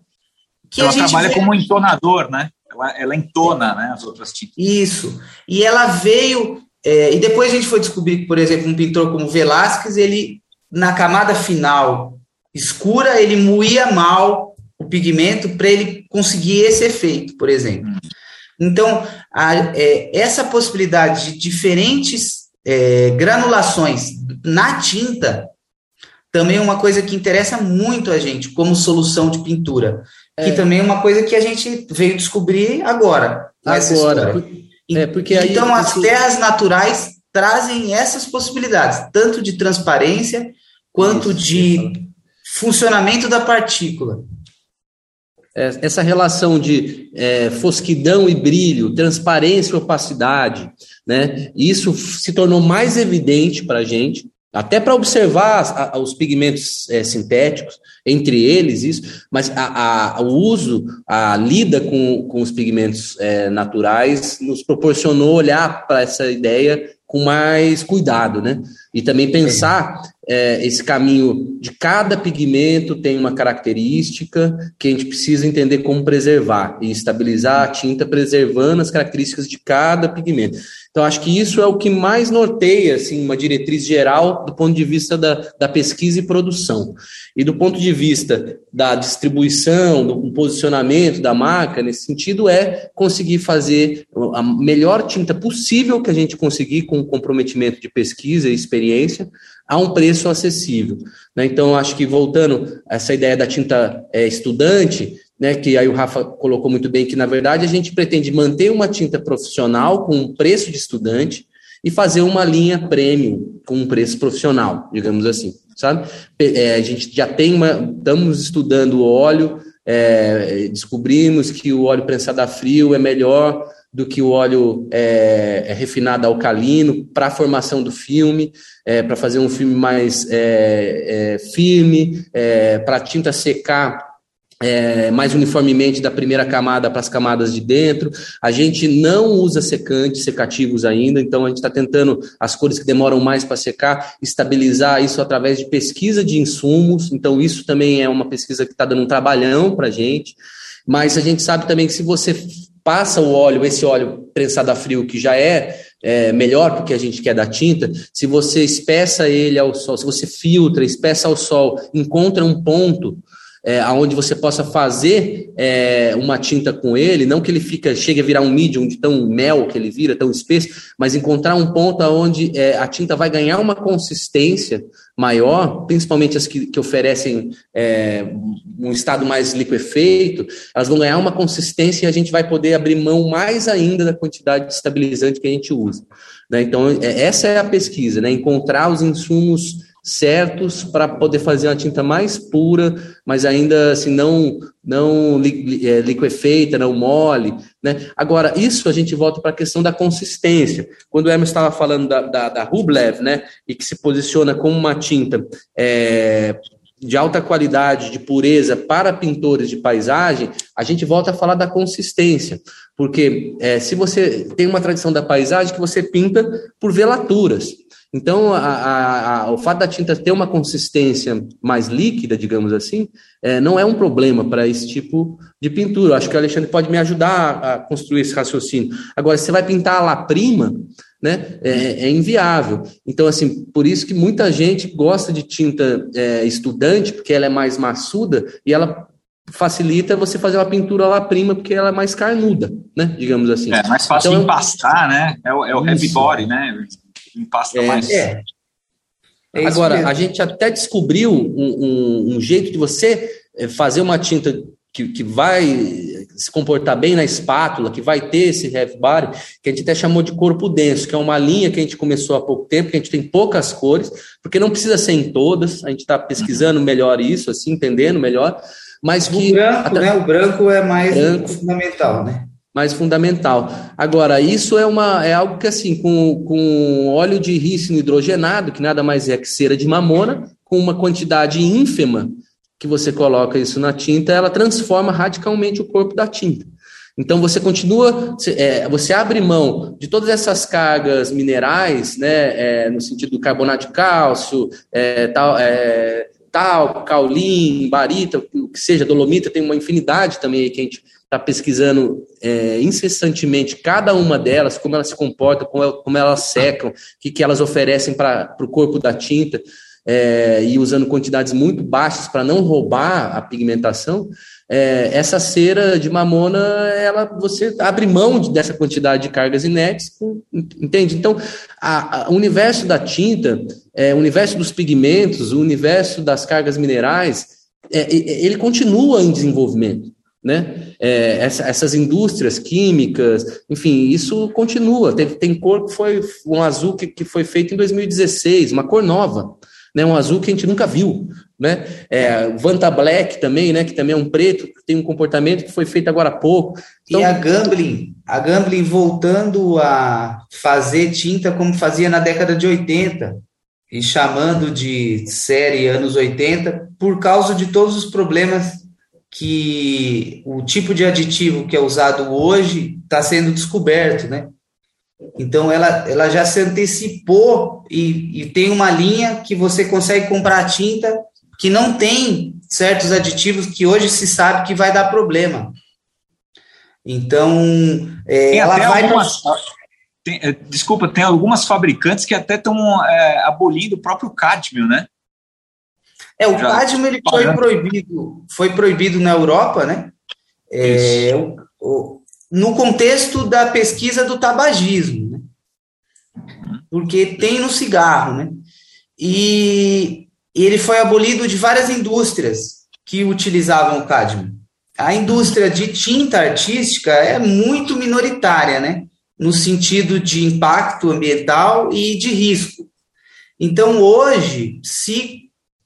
Que ela trabalha vê... como entonador, né? Ela, ela entona né, as outras tintas. Isso. E ela veio. É, e depois a gente foi descobrir, por exemplo, um pintor como Velázquez, ele, na camada final escura, ele moía mal o pigmento para ele conseguir esse efeito, por exemplo. Hum. Então, a, é, essa possibilidade de diferentes é, granulações na tinta também é uma coisa que interessa muito a gente como solução de pintura, é. que também é uma coisa que a gente veio descobrir agora. Agora. É, porque então, as terras naturais trazem essas possibilidades, tanto de transparência quanto Isso, de funcionamento da partícula. É, essa relação de é, fosquidão e brilho, transparência e opacidade, né? Isso se tornou mais evidente para a gente, até para observar os pigmentos é, sintéticos, entre eles isso, mas a, a, o uso, a lida com, com os pigmentos é, naturais nos proporcionou olhar para essa ideia com mais cuidado, né? E também pensar é, esse caminho de cada pigmento tem uma característica que a gente precisa entender como preservar e estabilizar a tinta preservando as características de cada pigmento. Então, acho que isso é o que mais norteia assim, uma diretriz geral do ponto de vista da, da pesquisa e produção. E do ponto de vista da distribuição, do posicionamento da marca, nesse sentido, é conseguir fazer a melhor tinta possível que a gente conseguir com o comprometimento de pesquisa e experiência a um preço acessível. Né? Então, acho que voltando a essa ideia da tinta é, estudante, né, que aí o Rafa colocou muito bem, que na verdade a gente pretende manter uma tinta profissional com um preço de estudante e fazer uma linha premium com um preço profissional, digamos assim, sabe? É, a gente já tem uma, estamos estudando o óleo, é, descobrimos que o óleo prensado a frio é melhor do que o óleo é, é refinado alcalino para a formação do filme, é, para fazer um filme mais é, é, firme, é, para a tinta secar é, mais uniformemente da primeira camada para as camadas de dentro. A gente não usa secantes, secativos ainda, então a gente está tentando as cores que demoram mais para secar, estabilizar isso através de pesquisa de insumos. Então, isso também é uma pesquisa que está dando um trabalhão para a gente. Mas a gente sabe também que se você passa o óleo, esse óleo prensado a frio, que já é, é melhor porque a gente quer da tinta, se você espessa ele ao sol, se você filtra, espessa ao sol, encontra um ponto é, onde você possa fazer é, uma tinta com ele, não que ele fica, chegue a virar um medium de tão mel que ele vira, tão espesso, mas encontrar um ponto onde é, a tinta vai ganhar uma consistência maior, principalmente as que, que oferecem é, um estado mais liquefeito, elas vão ganhar uma consistência e a gente vai poder abrir mão mais ainda da quantidade de estabilizante que a gente usa. Né? Então, é, essa é a pesquisa, né? encontrar os insumos certos para poder fazer uma tinta mais pura, mas ainda assim não não é, liquefeita, não mole, né? Agora isso a gente volta para a questão da consistência. Quando o Hermes estava falando da, da, da, Rublev, né, e que se posiciona como uma tinta é, de alta qualidade, de pureza para pintores de paisagem, a gente volta a falar da consistência, porque é, se você tem uma tradição da paisagem que você pinta por velaturas, então, a, a, a, o fato da tinta ter uma consistência mais líquida, digamos assim, é, não é um problema para esse tipo de pintura. Acho que o Alexandre pode me ajudar a construir esse raciocínio. Agora, se você vai pintar a lá prima, né, é, é, inviável. Então, assim, por isso que muita gente gosta de tinta é, estudante, porque ela é mais maçuda e ela facilita você fazer uma pintura lá prima, porque ela é mais carnuda, né, digamos assim. É mais fácil então, empastar, né? É o, é o heavy body, né? Empasta é, mais. É. É Agora, a gente até descobriu um, um, um, jeito de você eh, fazer uma tinta que, que vai se comportar bem na espátula, que vai ter esse heavy body, que a gente até chamou de corpo denso, que é uma linha que a gente começou há pouco tempo, que a gente tem poucas cores, porque não precisa ser em todas, a gente está pesquisando melhor isso, assim, entendendo melhor, mas que... O branco, até, né? O branco é mais branco, fundamental, né? Mais fundamental. Agora, isso é, uma, é algo que, assim, com, com óleo de rícino hidrogenado, que nada mais é que cera de mamona, com uma quantidade ínfima que você coloca isso na tinta, ela transforma radicalmente o corpo da tinta. Então você continua, é, você abre mão de todas essas cargas minerais, né, é, no sentido do carbonato de cálcio, é, tal, é, tal, caulim, barita, o que seja, dolomita, tem uma infinidade também que a gente está pesquisando é, incessantemente cada uma delas, como elas se comportam, como, como elas secam, o que, que elas oferecem para o corpo da tinta, é, e usando quantidades muito baixas para não roubar a pigmentação, é, essa cera de mamona, ela, você abre mão dessa quantidade de cargas inertes, entende? Então, o universo da tinta, é, o universo dos pigmentos, o universo das cargas minerais, é, ele continua em desenvolvimento né? É, essa, essas indústrias químicas, enfim, isso continua. Tem, tem cor que foi um azul que, que foi feito em 2016, uma cor nova, né? Um azul que a gente nunca viu, né? É, Vanta Black também, né? Que também é um preto, que tem um comportamento que foi feito agora há pouco. Então, e a Gambling, a Gambling voltando a fazer tinta como fazia na década de 80 e chamando de série anos 80 por causa de todos os problemas que o tipo de aditivo que é usado hoje está sendo descoberto, né? Então ela, ela já se antecipou e, e tem uma linha que você consegue comprar tinta que não tem certos aditivos que hoje se sabe que vai dar problema. Então é, ela vai algumas, tem, é, desculpa, tem algumas fabricantes que até estão é, abolindo o próprio cádmio, né? É, o cádmio ele foi proibido, foi proibido na Europa, né? É, o, o, no contexto da pesquisa do tabagismo, né? Porque tem no cigarro, né? E, e ele foi abolido de várias indústrias que utilizavam o cádmio. A indústria de tinta artística é muito minoritária, né? No sentido de impacto ambiental e de risco. Então, hoje, se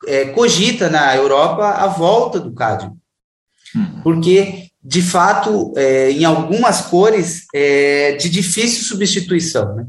é, cogita na Europa a volta do cádmio, hum. porque de fato, é, em algumas cores, é de difícil substituição, né?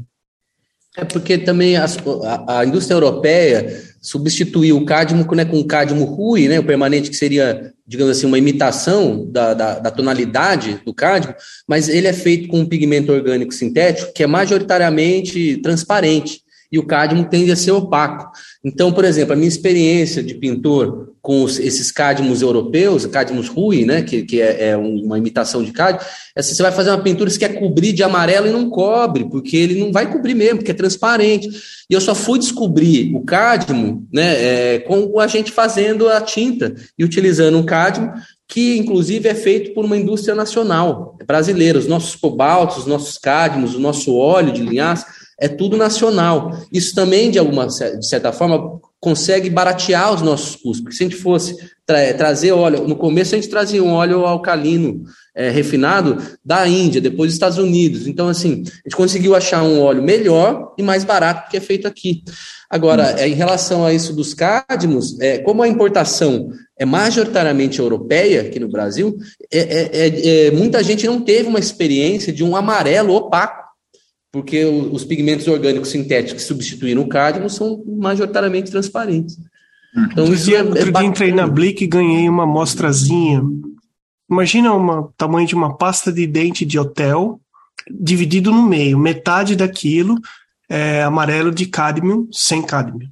É porque também a, a, a indústria europeia substituiu o cádmio né, com o cádmio ruim, né, o permanente que seria, digamos assim, uma imitação da, da, da, tonalidade do cádmio, mas ele é feito com um pigmento orgânico sintético que é majoritariamente transparente. E o cádmio tende a ser opaco. Então, por exemplo, a minha experiência de pintor com os, esses cádmios europeus, cádmios Rui, né, que, que é, é, uma imitação de cádmio, é você vai fazer uma pintura que quer cobrir de amarelo e não cobre, porque ele não vai cobrir mesmo, porque é transparente. E eu só fui descobrir o cádmio né, é, com a gente fazendo a tinta e utilizando um cádmio que inclusive é feito por uma indústria nacional brasileira. Os nossos cobaltos, os nossos cádmios, o nosso óleo de linhaça, é tudo nacional. Isso também, de alguma de certa forma, consegue baratear os nossos custos. Porque se a gente fosse tra trazer óleo, no começo a gente trazia um óleo alcalino é, refinado da Índia, depois dos Estados Unidos. Então, assim, a gente conseguiu achar um óleo melhor e mais barato porque é feito aqui. Agora, é, em relação a isso dos cádmos, é, como a importação é majoritariamente europeia aqui no Brasil, é, é, é, é muita gente não teve uma experiência de um amarelo opaco, porque os pigmentos orgânicos sintéticos que substituíram o cádmio são majoritariamente transparentes. Hum. Então, isso é, outro dia entrei na Blick e ganhei uma amostrazinha. Imagina o tamanho de uma pasta de dente de hotel, dividido no meio. Metade daquilo é amarelo de cádmio sem cádmio.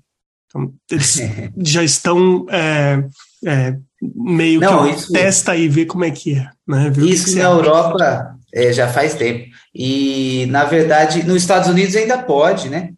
Então, eles já estão é, é, meio Não, que isso, testa e vê como é que é. Né? isso que na Europa é, já faz tempo. E, na verdade, nos Estados Unidos ainda pode, né?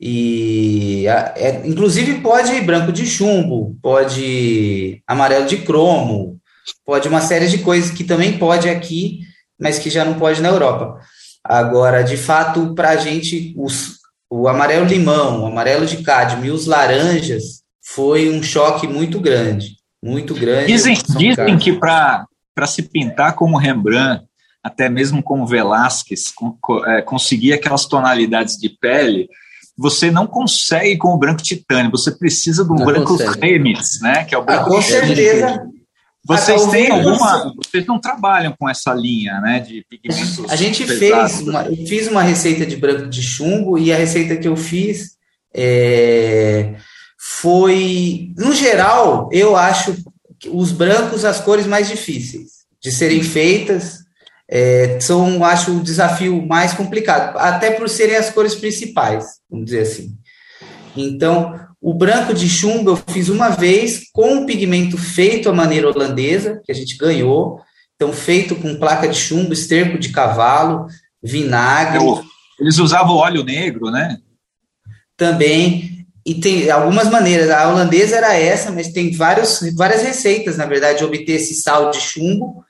E, é, inclusive, pode branco de chumbo, pode amarelo de cromo, pode uma série de coisas que também pode aqui, mas que já não pode na Europa. Agora, de fato, para a gente, os, o amarelo limão, o amarelo de cádmio e os laranjas foi um choque muito grande, muito grande. Dizem, dizem que para se pintar como Rembrandt, até mesmo como Velázquez, com, é, conseguir aquelas tonalidades de pele, você não consegue com o branco titânio, você precisa do branco Remis, né? Que é o branco ah, com certeza. Vocês têm alguma. Vocês não trabalham com essa linha, né? De pigmentos. A gente pesados. fez. Uma, eu fiz uma receita de branco de chumbo e a receita que eu fiz é, foi. No geral, eu acho os brancos as cores mais difíceis de serem feitas. É, são, acho, o desafio mais complicado, até por serem as cores principais, vamos dizer assim. Então, o branco de chumbo eu fiz uma vez com um pigmento feito à maneira holandesa, que a gente ganhou. Então, feito com placa de chumbo, esterco de cavalo, vinagre. Eles usavam óleo negro, né? Também. E tem algumas maneiras. A holandesa era essa, mas tem vários, várias receitas, na verdade, de obter esse sal de chumbo.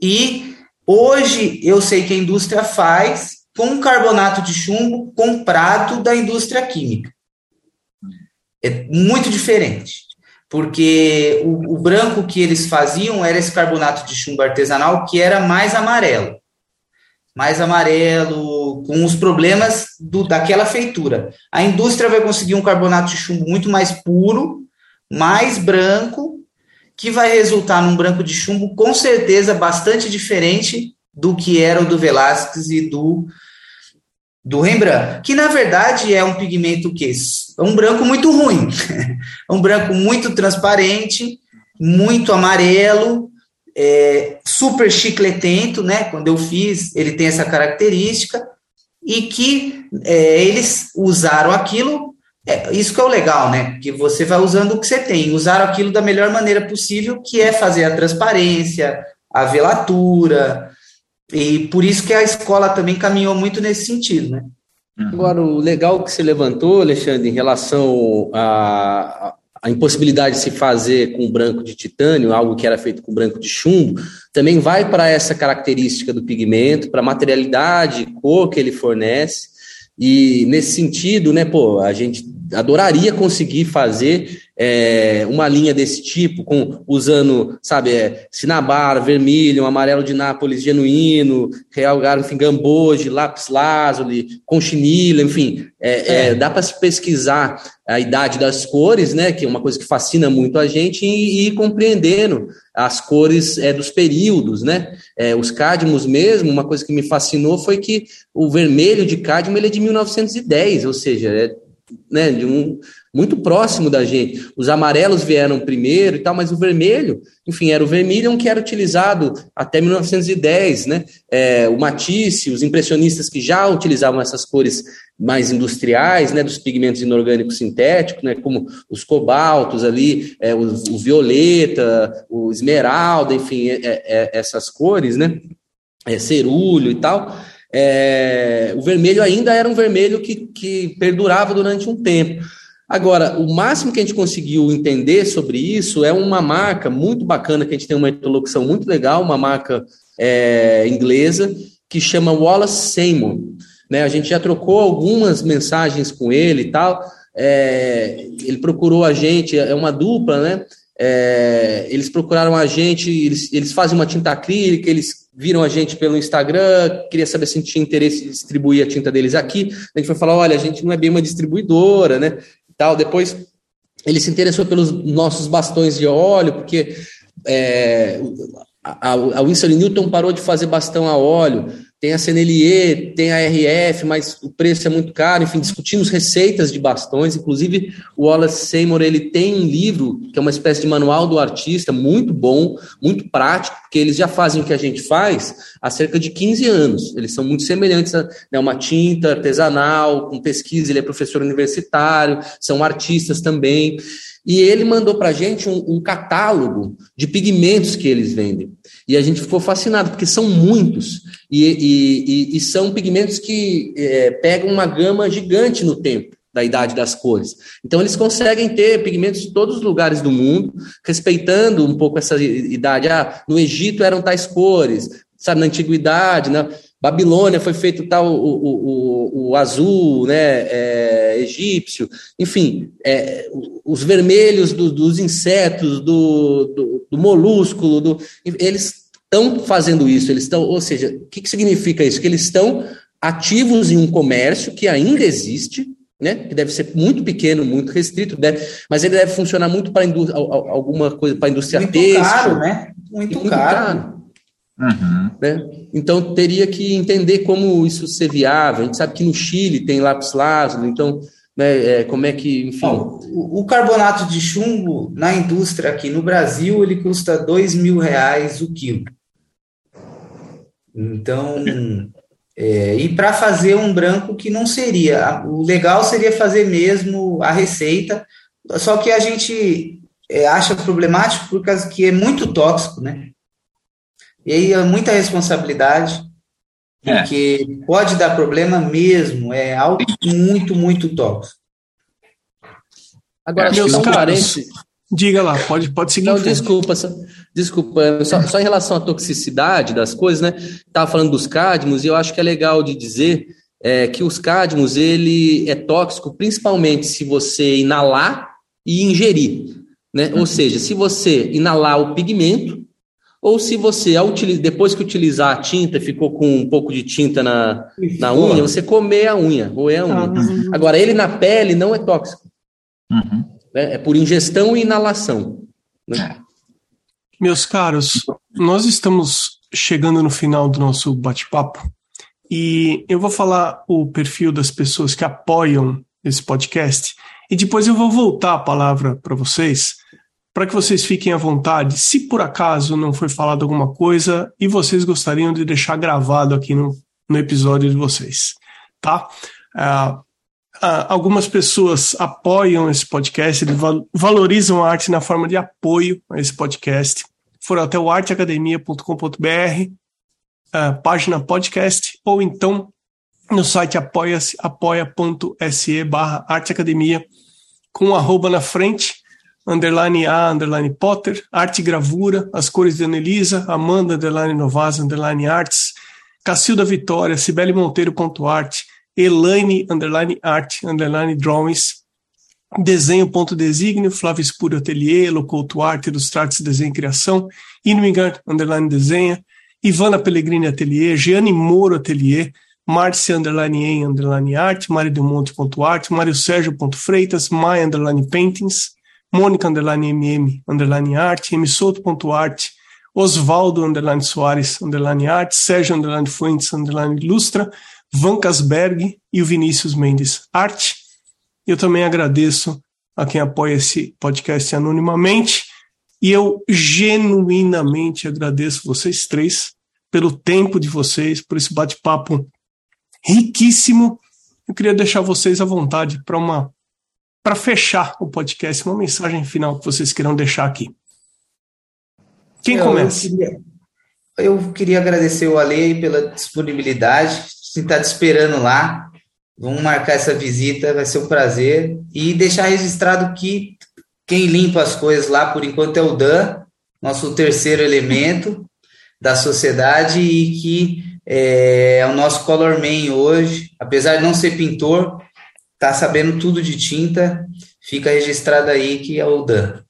E hoje eu sei que a indústria faz com carbonato de chumbo comprado da indústria química. É muito diferente, porque o, o, branco que eles faziam era esse carbonato de chumbo artesanal que era mais amarelo, mais amarelo, com os problemas do, daquela feitura. A indústria vai conseguir um carbonato de chumbo muito mais puro, mais branco, que vai resultar num branco de chumbo com certeza bastante diferente do que era o do Velázquez e do do Rembrandt, que na verdade é um pigmento que é um branco muito ruim, é um branco muito transparente, muito amarelo, é, super chicletento, né? Quando eu fiz, ele tem essa característica e que é, eles usaram aquilo. É, isso que é o legal, né? Que você vai usando o que você tem, usaram aquilo da melhor maneira possível, que é fazer a transparência, a velatura, e por isso que a escola também caminhou muito nesse sentido, né? Uhum. Agora, o legal que você levantou, Alexandre, em relação à, à impossibilidade de se fazer com branco de titânio, algo que era feito com branco de chumbo, também vai para essa característica do pigmento, para a materialidade, cor que ele fornece. E nesse sentido, né, pô, a gente adoraria conseguir fazer é, uma linha desse tipo, com usando, sabe, é, Cinabar, vermelho, um amarelo de Nápoles genuíno, Real Garfin Gamboge, Lápis Lazuli, Conchinila, enfim, é, é. é dá para se pesquisar a idade das cores, né, que é uma coisa que fascina muito a gente, e, e ir compreendendo as cores é, dos períodos, né, é, os cádmos mesmo, uma coisa que me fascinou foi que o vermelho de cádmio ele é de 1910, ou seja, é né, de um muito próximo da gente. Os amarelos vieram primeiro e tal, mas o vermelho, enfim, era o vermilion que era utilizado até 1910, né? É, o Matisse, os impressionistas que já utilizavam essas cores mais industriais, né, dos pigmentos inorgânicos sintéticos, né, como os cobaltos ali, é, o, o violeta, o esmeralda, enfim, é, é, é essas cores, né, é, cerúleo e tal, é, o vermelho ainda era um vermelho que, que perdurava durante um tempo. Agora, o máximo que a gente conseguiu entender sobre isso é uma marca muito bacana, que a gente tem uma interlocução muito legal, uma marca é, inglesa, que chama Wallace Seymour. Né? A gente já trocou algumas mensagens com ele e tal. É, ele procurou a gente, é uma dupla, né? É, eles procuraram a gente, eles, eles fazem uma tinta acrílica, eles viram a gente pelo Instagram, queria saber se tinha interesse em distribuir a tinta deles aqui. A gente foi falar: olha, a gente não é bem uma distribuidora, né? tal. Depois ele se interessou pelos nossos bastões de óleo, porque é, a, a Winston Newton parou de fazer bastão a óleo tem a Senelier, tem a RF, mas o preço é muito caro. Enfim, discutimos receitas de bastões. Inclusive, o Wallace Seymour ele tem um livro que é uma espécie de manual do artista, muito bom, muito prático, porque eles já fazem o que a gente faz há cerca de 15 anos. Eles são muito semelhantes a né, uma tinta artesanal, com pesquisa. Ele é professor universitário, são artistas também. E ele mandou para a gente um, um, catálogo de pigmentos que eles vendem. E a gente ficou fascinado, porque são muitos. E, e, e, e são pigmentos que é, pegam uma gama gigante no tempo da idade das cores. Então, eles conseguem ter pigmentos de todos os lugares do mundo, respeitando um pouco essa idade. Ah, no Egito eram tais cores, sabe, na antiguidade, né? Babilônia foi feito tal o, o, o, o azul, né, é, egípcio, enfim, é, os vermelhos do, dos insetos, do, do, do molúsculo, do, eles estão fazendo isso, eles estão, ou seja, o que, que significa isso? Que eles estão ativos em um comércio que ainda existe, né, que deve ser muito pequeno, muito restrito, deve, mas ele deve funcionar muito para alguma coisa para a indústria muito têxtil. Caro, né? Muito, muito caro, caro. Uhum. Né? Então teria que entender como isso ser viável. A gente sabe que no Chile tem lápis lazuli, então né, é, como é que, enfim. Bom, o, o, carbonato de chumbo na indústria aqui no Brasil ele custa dois mil reais o quilo. Então, é, e para fazer um branco que não seria, o legal seria fazer mesmo a receita, só que a gente é, acha problemático por causa que é muito tóxico, né? E aí é muita responsabilidade, é. porque é. pode dar problema mesmo, é algo muito, muito tóxico. Agora, meus caros, diga lá, pode, pode seguir. Não, desculpa, só, desculpa, só, só, em relação à toxicidade das coisas, né? Estava falando dos cádmicos e eu acho que é legal de dizer é, que os cádmicos ele é tóxico principalmente se você inalar e ingerir, né? Ou seja, se você inalar o pigmento ou se você, depois que utilizar a tinta, ficou com um pouco de tinta na, na unha, você comer a unha, roer a unha. Uhum. Agora, ele na pele não é tóxico. Uhum. Né? É por ingestão e inalação. Né? É. Meus caros, nós estamos chegando no final do nosso bate-papo e eu vou falar o perfil das pessoas que apoiam esse podcast e depois eu vou voltar a palavra para vocês para que vocês fiquem à vontade, se por acaso não foi falado alguma coisa e vocês gostariam de deixar gravado aqui no, no episódio de vocês, tá? Uh, uh, algumas pessoas apoiam esse podcast, eles val valorizam a arte na forma de apoio a esse podcast. Foram até o arteacademia.com.br, uh, ah, página podcast, ou então no site apoia-se, apoia.se barra arteacademia, com arroba na frente, underline A, underline Potter, arte gravura, as cores de Anelisa, Amanda, underline Novas, underline arts, Cacilda Vitória, Cibele Monteiro, ponto arte, Elaine, underline arte, underline drawings, desenho, ponto desígnio, Flávio Espúrio Atelier, Locouto Arte, Ilustrates, Desenho e Criação, Inwingard, underline desenha, Ivana Pellegrini Atelier, Gianni Moro Atelier, Márcia underline em underline arte, Mário Delmonte ponto arte, Mário Sérgio ponto Freitas, Maia underline paintings, Mônica underline MM underline arte, msoto.arte, Osvaldo underline Soares underline arte, Sérgio underline Fuentes underline ilustra, Van Casberg e o Vinícius Mendes arte. Eu também agradeço a quem apoia esse podcast anonimamente e eu genuinamente agradeço vocês três pelo tempo de vocês, por esse bate-papo riquíssimo eu queria deixar vocês à vontade para uma para fechar o podcast, uma mensagem final que vocês queiram deixar aqui. Quem eu, começa? Eu queria, eu queria, agradecer o Ale pela disponibilidade, se está te esperando lá. Vamos marcar essa visita, vai ser um prazer. E deixar registrado que quem limpa as coisas lá, por enquanto, é o Dan, nosso terceiro elemento da sociedade e que é, é o nosso color man hoje. Apesar de não ser pintor, tá sabendo tudo de tinta. Fica registrado aí que é o Dan.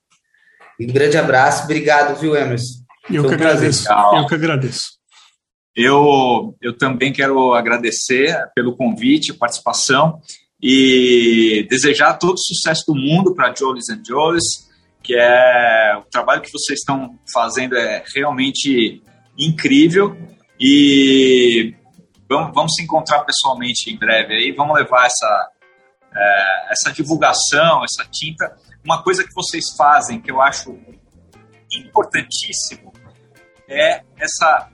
Um grande abraço. Obrigado, viu, Emerson? Eu que agradeço. Eu que agradeço. Eu, eu também quero agradecer pelo convite, participação e desejar todo o sucesso do mundo para Jolies and Jolies, que é o trabalho que vocês estão fazendo é realmente incrível e vamos, vamos se encontrar pessoalmente em breve aí, vamos levar essa, é, essa divulgação, essa tinta. Uma coisa que vocês fazem que eu acho importantíssimo é essa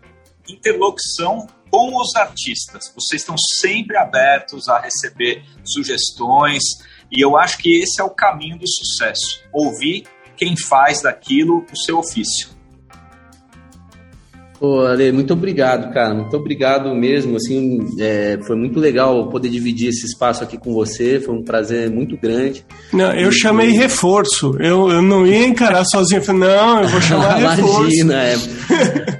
interlocução com os artistas. Vocês estão sempre abertos a receber sugestões e eu acho que esse é o caminho do sucesso. Ouvir quem faz daquilo o seu ofício. Pô, Ale, muito obrigado, cara. Muito obrigado mesmo. Assim, é, foi muito legal poder dividir esse espaço aqui com você. Foi um prazer muito grande. Não, eu e, chamei reforço. Eu, eu não ia encarar sozinho. Eu falei, não, eu vou chamar reforço. Imagina, é.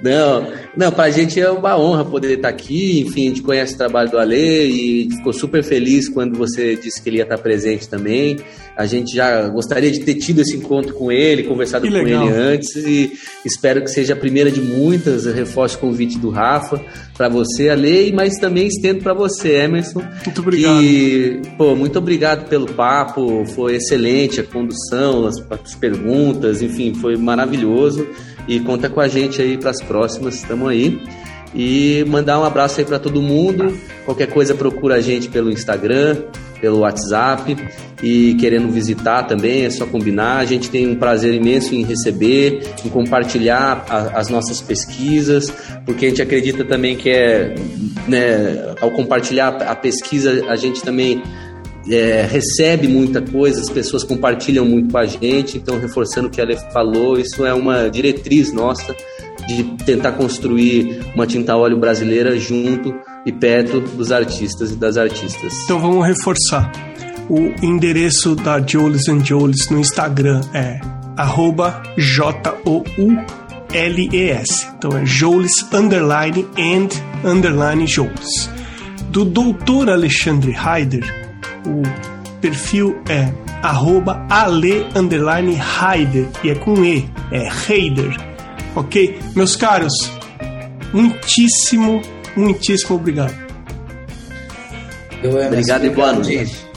não, não, para a gente é uma honra poder estar aqui. Enfim, a gente conhece o trabalho do Ale e ficou super feliz quando você disse que ele ia estar presente também. A gente já gostaria de ter tido esse encontro com ele, conversado com ele antes e espero que seja a primeira de muitas. Eu reforço o convite do Rafa para você, Ale, mas também estendo para você, Emerson. Muito obrigado. E, pô, muito obrigado pelo papo, foi excelente a condução, as, as perguntas, enfim, foi maravilhoso. E conta com a gente aí para as próximas, estamos aí. E mandar um abraço aí para todo mundo. Qualquer coisa procura a gente pelo Instagram, pelo WhatsApp e querendo visitar também, é só combinar. A gente tem um prazer imenso em receber, em compartilhar a, as nossas pesquisas, porque a gente acredita também que é, né, ao compartilhar a pesquisa, a gente também é, recebe muita coisa, as pessoas compartilham muito com a gente, então reforçando o que ela falou, isso é uma diretriz nossa de tentar construir uma tinta óleo brasileira junto e perto dos artistas e das artistas. Então vamos reforçar. O endereço da and Jolis no Instagram é arroba J-O-U-L-E-S. Então é Jolis underline and underline Jolis. Do doutor Alexandre Heider, o perfil é arroba ale underline Heider e é com E, é Heider. Ok? Meus caros, muitíssimo, muitíssimo obrigado. obrigado e boa noite.